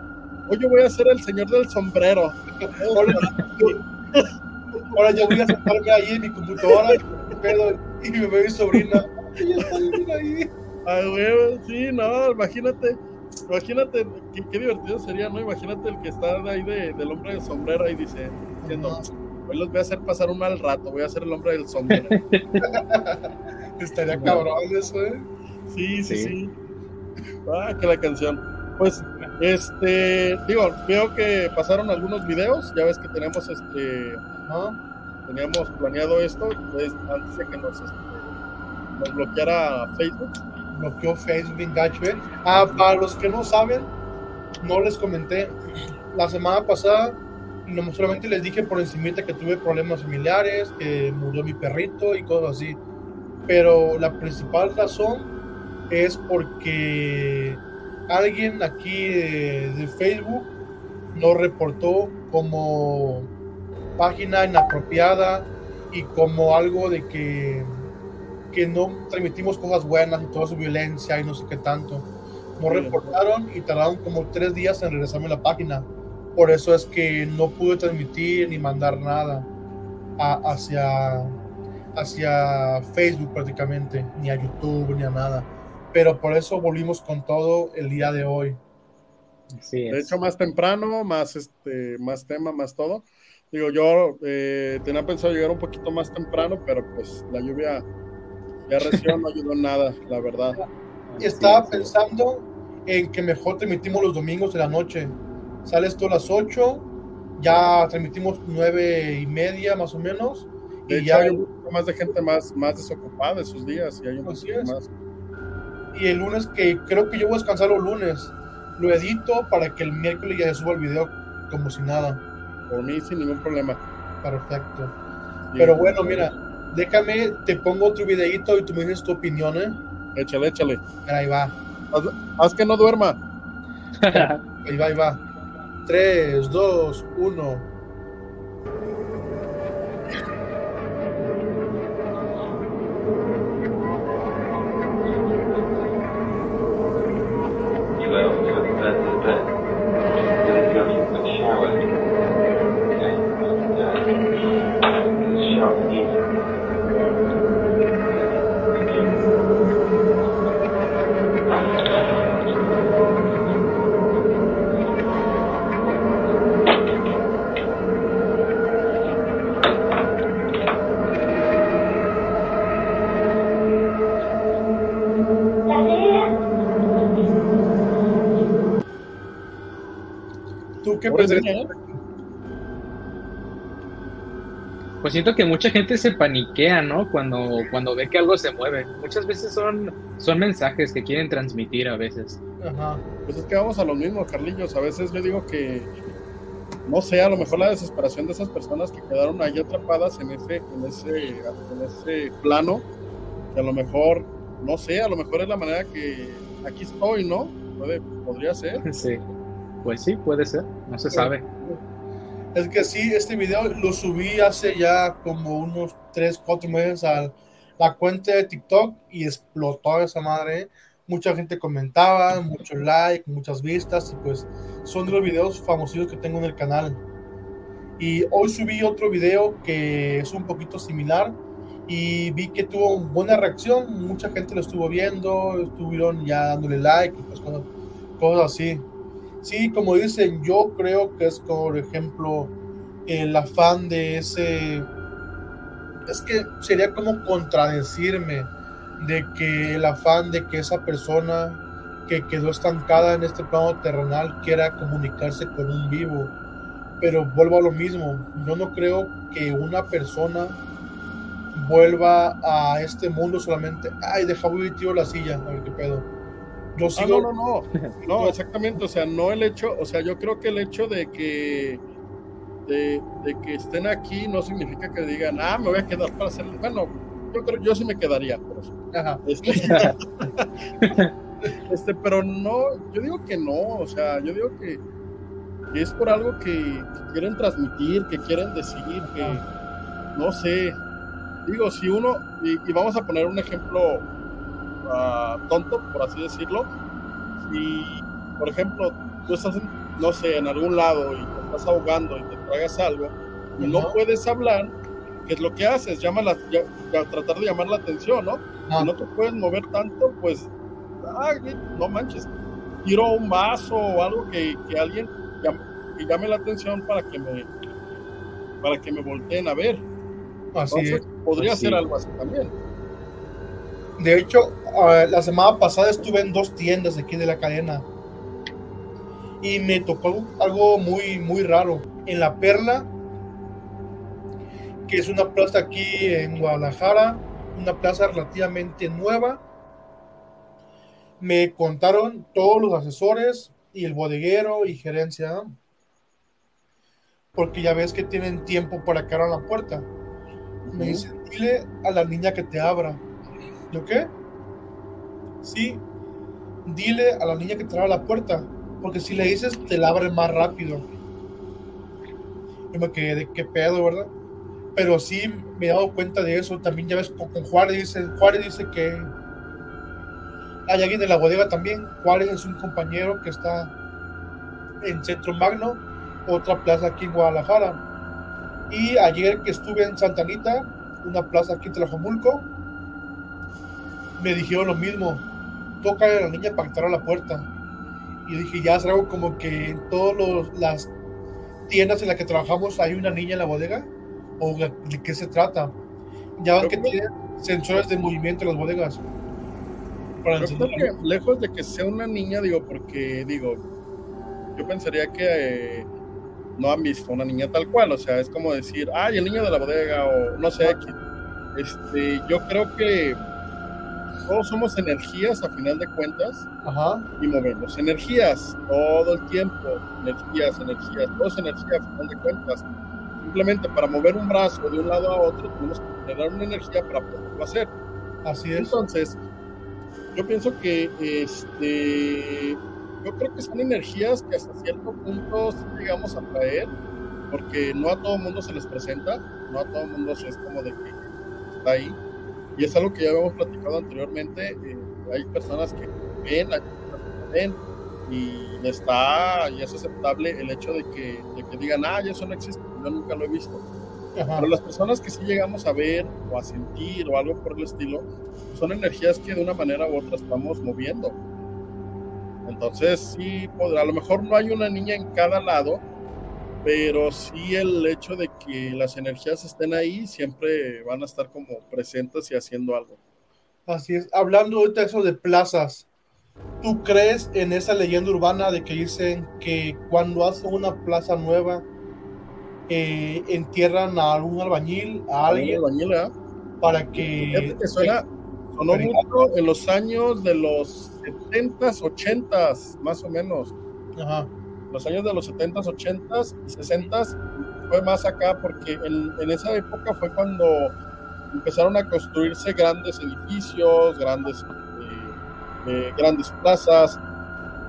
oye, voy a ser el señor del sombrero. [laughs] ahora, yo, voy a sentarme ahí en mi computadora, y me ve mi sobrina. Ahí. Ay, güey, sí, no, imagínate. Imagínate, qué, divertido sería, ¿no? Imagínate el que está ahí de, del hombre del sombrero y dice, diciendo, hoy los voy a hacer pasar un mal rato, voy a ser el hombre del sombrero. [laughs] Estaría cabrón eso, ¿eh? Sí, sí, sí, Ah, que la canción. Pues, este, digo, veo que pasaron algunos videos, ya ves que tenemos este, teníamos planeado esto, pues, antes de que nos, este, nos bloqueara Facebook bloqueó Facebook gacho, ¿eh? Ah, para los que no saben, no les comenté, la semana pasada no, solamente les dije por encima que tuve problemas familiares, que murió mi perrito y cosas así. Pero la principal razón es porque alguien aquí de, de Facebook lo reportó como página inapropiada y como algo de que que no transmitimos cosas buenas y toda su violencia y no sé qué tanto. Nos reportaron y tardaron como tres días en regresarme a la página. Por eso es que no pude transmitir ni mandar nada hacia, hacia Facebook prácticamente, ni a YouTube, ni a nada. Pero por eso volvimos con todo el día de hoy. De hecho, más temprano, más, este, más tema, más todo. Digo, yo eh, tenía pensado llegar un poquito más temprano, pero pues la lluvia la región no ayudó nada, la verdad. Estaba pensando en que mejor transmitimos los domingos de la noche. Sales tú a las 8, ya transmitimos nueve y media más o menos. y ya hay un poco más de gente más, más desocupada esos días. Y hay un Así más. Y el lunes, que creo que yo voy a descansar los lunes, lo edito para que el miércoles ya se suba el video como si nada. Por mí, sin ningún problema. Perfecto. Pero bueno, mira, déjame, te pongo otro videito y tú me dices tu opinión, ¿eh? Échale, échale. Ahí va. Haz, que no duerma. [laughs] ahí va, ahí va. 3, 2, 1. Siento que mucha gente se paniquea, ¿no? Cuando, cuando ve que algo se mueve. Muchas veces son, son mensajes que quieren transmitir a veces. Ajá. Pues es que vamos a lo mismo, Carlillos. A veces yo digo que, no sé, a lo mejor la desesperación de esas personas que quedaron ahí atrapadas en ese, en ese, en ese plano, que a lo mejor, no sé, a lo mejor es la manera que aquí estoy, ¿no? Puede, podría ser. [laughs] Sí. Pues sí, puede ser, no se sabe. Es que sí, este video lo subí hace ya como unos 3, 4 meses a la cuenta de TikTok y explotó esa madre. Mucha gente comentaba, muchos likes, muchas vistas y pues son de los videos famosos que tengo en el canal. Y hoy subí otro video que es un poquito similar y vi que tuvo buena reacción, mucha gente lo estuvo viendo, estuvieron ya dándole like y pues cosas así. Sí, como dicen, yo creo que es, por ejemplo, el afán de ese... Es que sería como contradecirme de que el afán de que esa persona que quedó estancada en este plano terrenal quiera comunicarse con un vivo. Pero vuelvo a lo mismo, yo no creo que una persona vuelva a este mundo solamente, ay, deja voy tiro la silla, a ver qué pedo yo ah, no, no, no, [laughs] no, exactamente, o sea, no el hecho, o sea, yo creo que el hecho de que de, que estén aquí no significa que digan, ah, me voy a quedar para hacer, bueno, yo creo, yo sí me quedaría, pero, Ajá. Este, [laughs] este, pero no, yo digo que no, o sea, yo digo que, es por algo que, quieren transmitir, que quieren decir, que, no sé, digo, si uno, y vamos a poner un ejemplo tonto, por así decirlo. Si, por ejemplo, tú estás, no sé, en algún lado y te estás ahogando y te tragas algo y no puedes hablar, ¿qué es lo que haces? Llama la, tratar de llamar la atención, ¿no? Si no te puedes mover tanto, pues, no manches, tiro un vaso o algo que, alguien llame, que llame la atención para que me para que me volteen a ver. Así podría ser algo así también. De hecho, ah, la semana pasada estuve en dos tiendas aquí de la cadena y me tocó algo muy, muy raro. En La Perla, que es una plaza aquí en Guadalajara, una plaza relativamente nueva, me contaron todos los asesores y el bodeguero y gerencia, porque ya ves que tienen tiempo para que abran la puerta. Me dicen, dile a la niña que te abra. ¿Yo qué? Sí, dile a la niña que te abra la puerta, porque si le dices, te la abre más rápido. Yo me quedé de qué pedo, ¿verdad? Pero sí me he dado cuenta de eso. También ya ves con, Juárez, dice, Juárez dice que hay alguien de la bodega también. Juárez es un compañero que está en Centro Magno, otra plaza aquí en Guadalajara. Y ayer que estuve en Santa Anita, una plaza aquí en Tlajomulco, me dijeron lo mismo. Toca a la niña para que la puerta. Y dije, ya es algo como que en todas las tiendas en las que trabajamos hay una niña en la bodega. ¿O de qué se trata? Ya ven que tienen sensores de movimiento en las bodegas. lejos de que sea una niña, digo, porque digo, yo pensaría que eh, no han visto una niña tal cual, o sea, es como decir, ay, el niño de la bodega, o no sé, este, yo creo que todos somos energías a final de cuentas y movemos energías todo el tiempo, energías, energías, todo es energía a final de cuentas. Simplemente para mover un brazo de un lado a otro tenemos que generar una energía para poderlo hacer. Así es. Entonces, yo pienso que este yo creo que son energías que hasta cierto punto llegamos a traer, porque no a todo mundo se les presenta, no a todo mundo es como de que está ahí. Y es algo que ya habíamos platicado anteriormente. Eh, hay personas que ven, hay personas que ven, y está, y es aceptable el hecho de que, de que digan, ah, eso no existe, yo nunca lo he visto. Pero las personas que sí llegamos a ver o a sentir o algo por el estilo, son energías que de una manera u otra estamos moviendo. Entonces, sí, podrá, a lo mejor no hay una niña en cada lado, pero sí el hecho de que las energías estén ahí siempre van a estar como presentes y haciendo algo. Así es. Hablando ahorita eso de plazas, ¿tú crees en esa leyenda urbana de que dicen que cuando hacen una plaza nueva eh, entierran a algún albañil, a alguien, albañil, para que... suena, sonó mucho en los años de los 70s, 80s, más o menos. Ajá los años de los 70s, 80s y 60s fue más acá porque en, esa época fue cuando empezaron a construirse grandes edificios, grandes, eh, eh, grandes plazas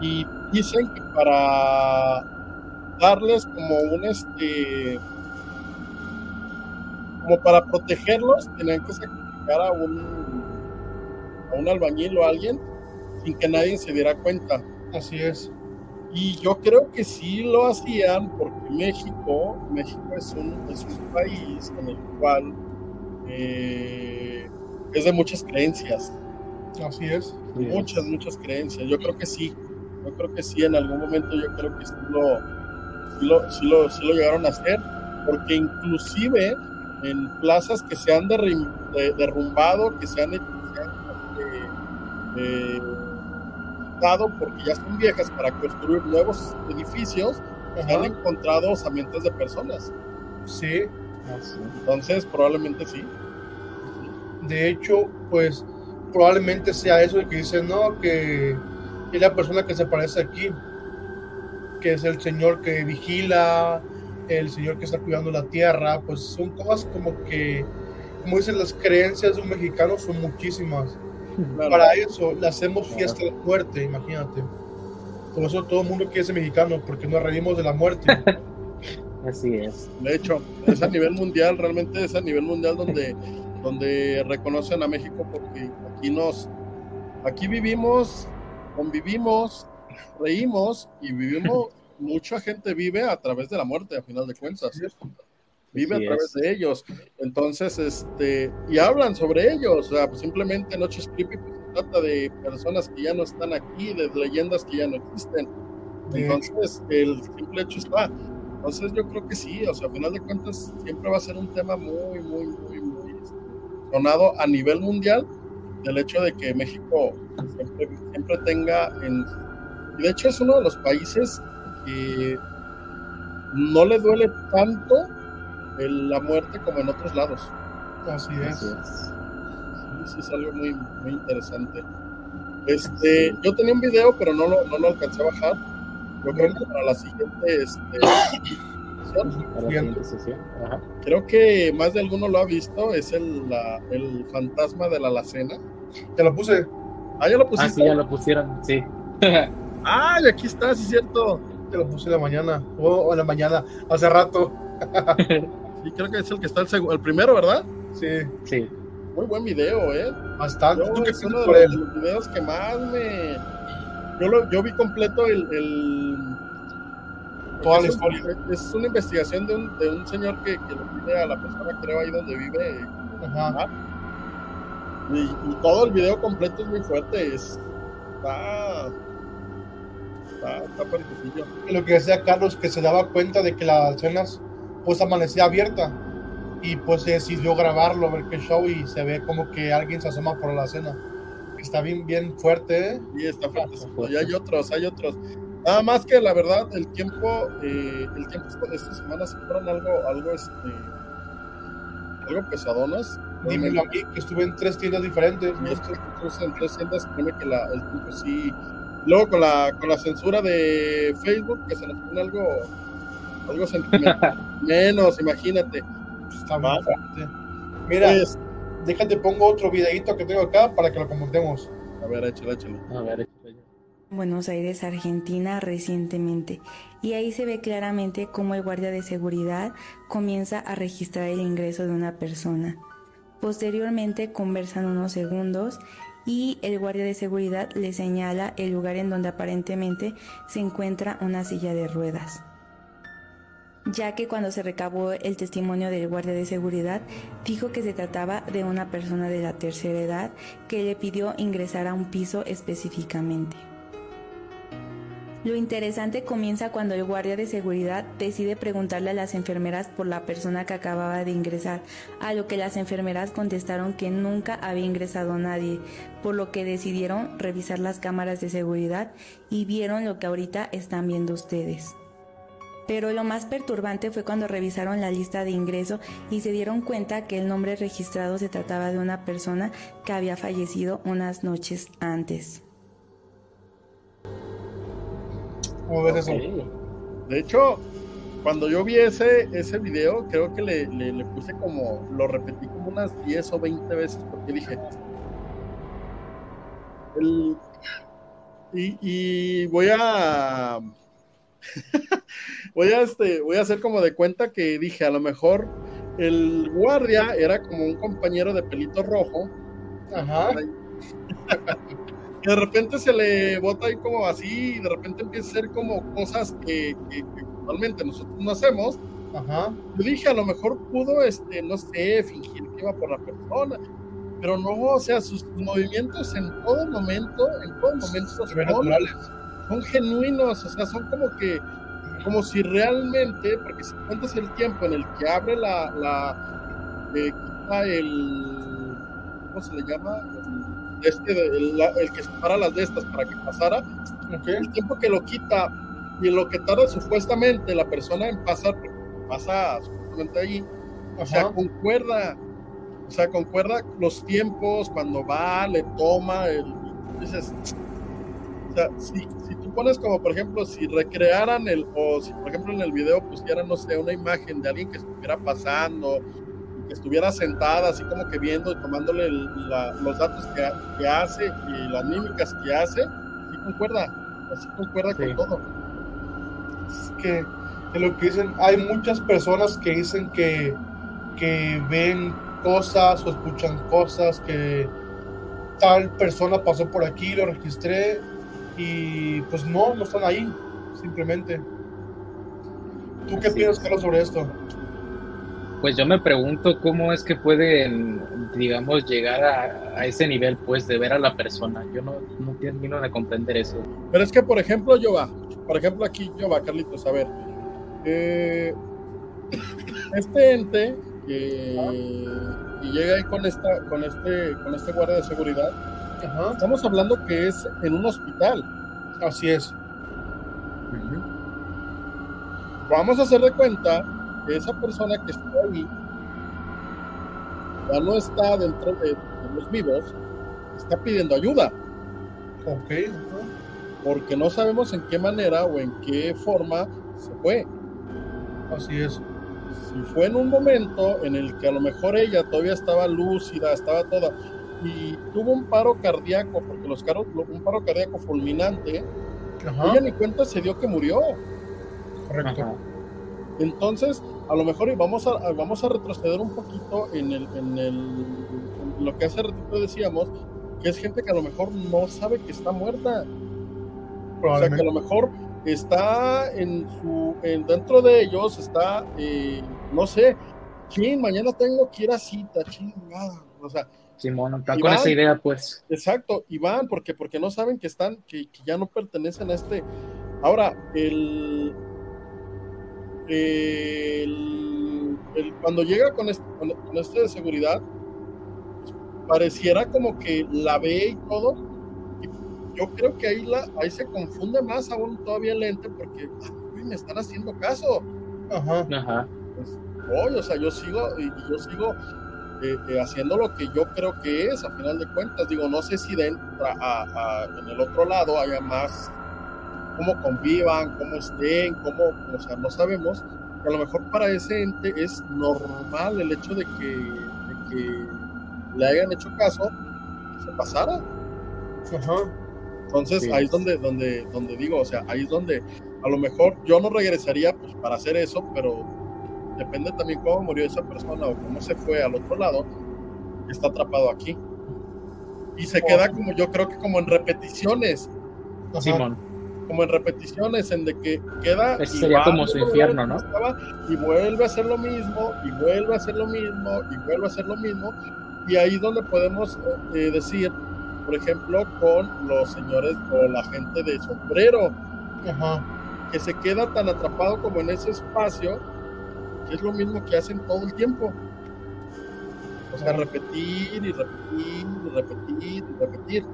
y dicen que para darles como un este como para protegerlos tenían que sacrificar a un a un albañil o a alguien sin que nadie se diera cuenta. Así es. Y yo creo que sí lo hacían porque México, México es un, es un país en el cual eh, es de muchas creencias. Así es. Muchas, muchas creencias. Yo creo que sí. Yo creo que sí, en algún momento yo creo que sí lo, sí lo, sí lo, llegaron a hacer. Porque inclusive en plazas que se han derrumbado, que se han hecho... Eh, porque ya son viejas para construir nuevos edificios, han encontrado osamentas de personas. Sí. Entonces, probablemente sí. De hecho, pues probablemente sea eso el que dice, no, que es la persona que se aparece aquí, que es el señor que vigila, el señor que está cuidando la tierra, pues son cosas como que, como dicen las creencias de un mexicano, son muchísimas. Para eso le hacemos fiesta de muerte, imagínate. Por eso todo el mundo quiere ser mexicano, porque nos reímos de la muerte. [laughs] Así es. De hecho, es a nivel mundial, realmente es a nivel mundial donde, donde reconocen a México porque aquí nos, aquí vivimos, convivimos, reímos y vivimos, [laughs] mucha gente vive a través de la muerte, a final de cuentas. Vive a través de ellos. Entonces, este, y hablan sobre ellos, o sea, pues simplemente Noches Creepy pues, trata de personas que ya no están aquí, de leyendas que ya no existen. Entonces, el simple hecho está. Entonces, yo creo que sí, o sea, a final de cuentas, siempre va a ser un tema muy, muy, muy, muy sonado a nivel mundial, del hecho de que México siempre, siempre tenga en. Y de hecho, es uno de los países que no le duele tanto la muerte como en otros lados. Así es. Sí, sí, es algo muy, muy interesante. Este, yo tenía un video, pero no lo, no lo alcancé a bajar. Yo creo que para la siguiente, este, sesión. Creo que más de alguno lo ha visto. Es el, la, el fantasma de la alacena. Te lo puse. Ah, ya lo pusiste. Ah, sí, ya lo pusieron, sí. [laughs] ah, y aquí está, sí es cierto. Te lo puse en la mañana. O en la mañana, hace rato. [laughs] sí, creo que es el que está el, el primero, ¿verdad? Sí. Sí. Muy buen video, ¿eh? Bastante. Yo, es uno de los, videos que más me. Yo, lo, yo vi completo el. el... Toda la historia. es una investigación de un, de un señor que, que lo pide a la persona, creo, ahí donde vive. Ajá. Y, y, todo el video completo es muy fuerte. Es, está. Está, está Lo que decía Carlos, que se daba cuenta de que las escenas pues amanecía abierta y pues se decidió grabarlo, ver qué show y se ve como que alguien se asoma por la escena. Está bien, bien fuerte. ¿eh? Sí, está fuerte. Y hay otros, hay otros. Nada más que la verdad, el tiempo, eh, el tiempo de estas semanas fueron algo, algo, este, algo pesadonas. Dímelo aquí, que estuve en tres tiendas diferentes. Esto en tres tiendas, créeme que la, el tiempo sí. Luego con la, con la censura de Facebook, que se nos pone algo, algo sentimental. [laughs] Menos, imagínate. Está fuerte. Mira, pues, déjate, pongo otro videito que tengo acá para que lo comentemos. A ver, échale, échale. A ver, Buenos Aires, Argentina, recientemente. Y ahí se ve claramente cómo el guardia de seguridad comienza a registrar el ingreso de una persona. Posteriormente conversan unos segundos y el guardia de seguridad le señala el lugar en donde aparentemente se encuentra una silla de ruedas ya que cuando se recabó el testimonio del guardia de seguridad, dijo que se trataba de una persona de la tercera edad que le pidió ingresar a un piso específicamente. Lo interesante comienza cuando el guardia de seguridad decide preguntarle a las enfermeras por la persona que acababa de ingresar, a lo que las enfermeras contestaron que nunca había ingresado nadie, por lo que decidieron revisar las cámaras de seguridad y vieron lo que ahorita están viendo ustedes. Pero lo más perturbante fue cuando revisaron la lista de ingreso y se dieron cuenta que el nombre registrado se trataba de una persona que había fallecido unas noches antes. ¿Cómo ves eso? De hecho, cuando yo vi ese, ese video, creo que le, le, puse como, lo repetí como unas 10 o 20 veces porque dije, el, y, y voy a [laughs] voy a este, voy a hacer como de cuenta que dije, a lo mejor el guardia era como un compañero de pelito rojo. Ajá. y [laughs] de repente se le bota ahí como así, y de repente empieza a hacer como cosas que, que, normalmente nosotros no hacemos. Ajá. Yo dije, a lo mejor pudo, este, no sé, fingir que iba por la persona. Pero no, o sea, sus movimientos en todo momento, en todo momento son, son genuinos, o sea, son como que, como si realmente, porque si cuentas el tiempo en el que abre la, la eh, el, ¿cómo se le llama? El, este, el, el, que separa las de estas para que pasara, el tiempo que lo quita y lo que tarda supuestamente la persona en pasar, pasa supuestamente allí, o sea, concuerda, o sea, concuerda los tiempos, cuando va, le toma, el, dices, o sea, si, pones como, por ejemplo, si recrearan el, o si por ejemplo en el video pusieran, no sé, una imagen de alguien que estuviera pasando, que estuviera sentada así como que viendo y tomándole los datos que, que, hace y las mímicas que hace, sí concuerda, así concuerda con todo. Es que, que, lo que dicen, hay muchas personas que dicen que, que ven cosas o escuchan cosas que tal persona pasó por aquí, lo registré y pues no, no están ahí, simplemente. ¿Tú qué piensas, Carlos, sobre esto? pues yo me pregunto cómo es que pueden, digamos, llegar a, ese nivel, pues, de ver a la persona. Yo no, no termino de comprender eso. Pero es que, por ejemplo, yo va, por ejemplo, aquí yo va, Carlitos, a ver, eh, [coughs] este ente que, llega ahí con esta, con este, con este guardia de seguridad, estamos hablando que es en un hospital. Así es. Vamos a hacer de cuenta que esa persona que está ahí ya no está dentro de, los vivos, está pidiendo ayuda. Ok. Porque no sabemos en qué manera o en qué forma se fue. Así es. Si fue en un momento en el que a lo mejor ella todavía estaba lúcida, estaba toda, y tuvo un paro cardíaco, porque los carros, un paro cardíaco fulminante, ella ni cuenta se dio que murió. Correcto. Entonces, a lo mejor vamos a, vamos a retroceder un poquito en, el, en, el, lo que hace ratito decíamos, que es gente que a lo mejor no sabe que está muerta. O sea, que a lo mejor está en su, en, dentro de ellos, está, eh, no sé, ching, mañana tengo que ir a cita, chingada. O sea, Simón, con esa idea, pues. Exacto, y van porque, porque no saben que están, que, que ya no pertenecen a este. Ahora, el, el, cuando llega con este, con, este de seguridad, pareciera como que la ve y todo. yo creo que ahí, la, ahí se confunde más aún todavía el ente porque me están haciendo caso. Ajá. Ajá. Pues, o sea, yo sigo, y yo sigo eh, eh, haciendo lo que yo creo que es, a final de cuentas. Digo, no sé si dentro, en el otro lado haya más cómo convivan, cómo estén, cómo, o sea, no sabemos. A lo mejor para ese ente es normal el hecho de que, le hayan hecho caso, que se pasara. Entonces ahí es donde, donde, donde digo, o sea, ahí es donde a lo mejor yo no regresaría pues, para hacer eso, pero depende también cómo murió esa persona o cómo se fue al otro lado, está atrapado aquí. Y se queda como yo creo que como en repeticiones. Simón como en repeticiones, en de que queda. Ese sería como su infierno, ¿no? y vuelve a hacer lo mismo, y vuelve a hacer lo mismo, y vuelve a hacer lo mismo. Y ahí es donde podemos eh, decir, por ejemplo, con los señores o la gente de sombrero, que se queda tan atrapado como en ese espacio, que es lo mismo que hacen todo el tiempo. O sea, repetir y repetir y repetir y repetir.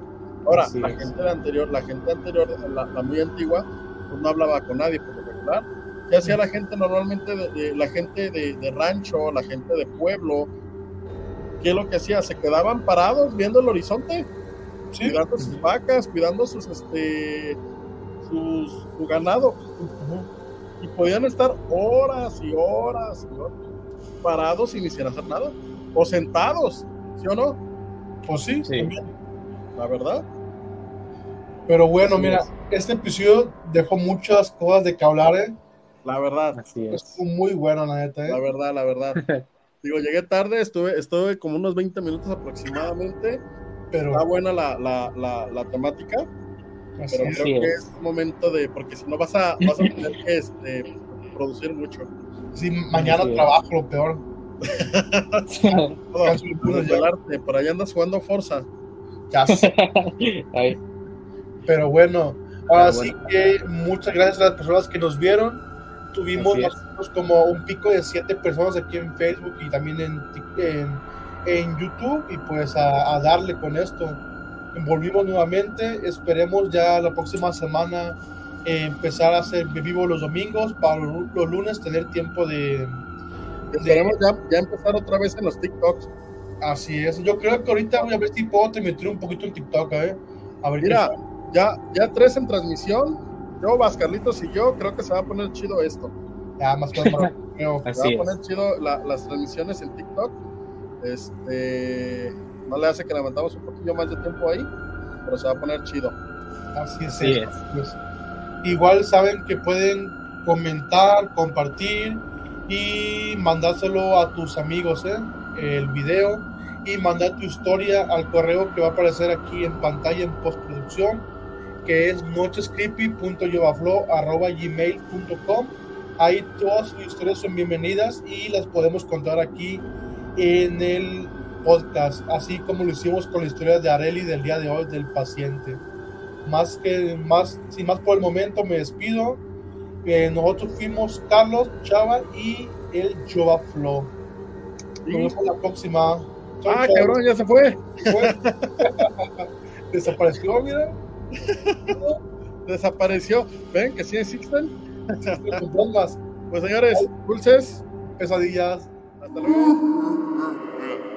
Ahora, la gente anterior, la gente anterior, la, muy antigua, pues no hablaba con nadie por lo regular. ¿Qué hacía la gente normalmente, de, la gente de, rancho, la gente de pueblo? ¿Qué es lo que hacía? Se quedaban parados viendo el horizonte, cuidando sus vacas, cuidando sus, este, sus, su ganado. Y podían estar horas y horas, parados sin ni hacer nada. O sentados, ¿sí o no? Pues sí, sí la verdad. Pero bueno, mira, este episodio dejó muchas cosas de que hablar, ¿eh? La verdad. Así es. muy bueno, la neta, ¿eh? La verdad, la verdad. [laughs] Digo, llegué tarde, estuve, estuve como unos 20 minutos aproximadamente. Pero está buena la, la, la, temática. Pero creo que es momento de, porque si no vas a, vas a tener que este, producir mucho. Sí, mañana trabajo, lo peor. [laughs] [laughs] por allá andas jugando Forza. [laughs] Pero bueno, ahora sí que muchas gracias a las personas que nos vieron. Tuvimos como un pico de siete personas aquí en Facebook y también en, en, YouTube y pues a, darle con esto. Volvimos nuevamente, esperemos ya la próxima semana empezar a hacer vivo los domingos, para los lunes tener tiempo de... Esperemos ya, ya empezar otra vez en los TikToks. Así es. Yo creo que ahorita voy a ver si puedo te meter un poquito en TikTok, ¿eh? A ver Mira, ya, ya tres en transmisión. Yo, Vascarlitos y yo, creo que se va a poner chido esto. Ya, más [laughs] Se va a poner chido las transmisiones en TikTok. Este. No le hace que levantamos un poquillo más de tiempo ahí, pero se va a poner chido. Así es. Sí, pues, igual saben que pueden comentar, compartir y mandárselo a tus amigos, ¿eh? El video y mandar tu historia al correo que va a aparecer aquí en pantalla en postproducción, que es nochescreepy.yovaflow.gmail.com Ahí todas sus historias son bienvenidas y las podemos contar aquí en el podcast, así como lo hicimos con la historia de Areli del día de hoy del paciente. Más que más, sin más por el momento me despido. Eh, nosotros fuimos Carlos, Chava y el Jova Flow. Nos vemos la próxima. Chau, ah, chau. cabrón, ya se fue. [laughs] Desapareció, mira. [laughs] Desapareció. Ven que sí existen. pues señores, dulces, pesadillas. Hasta luego.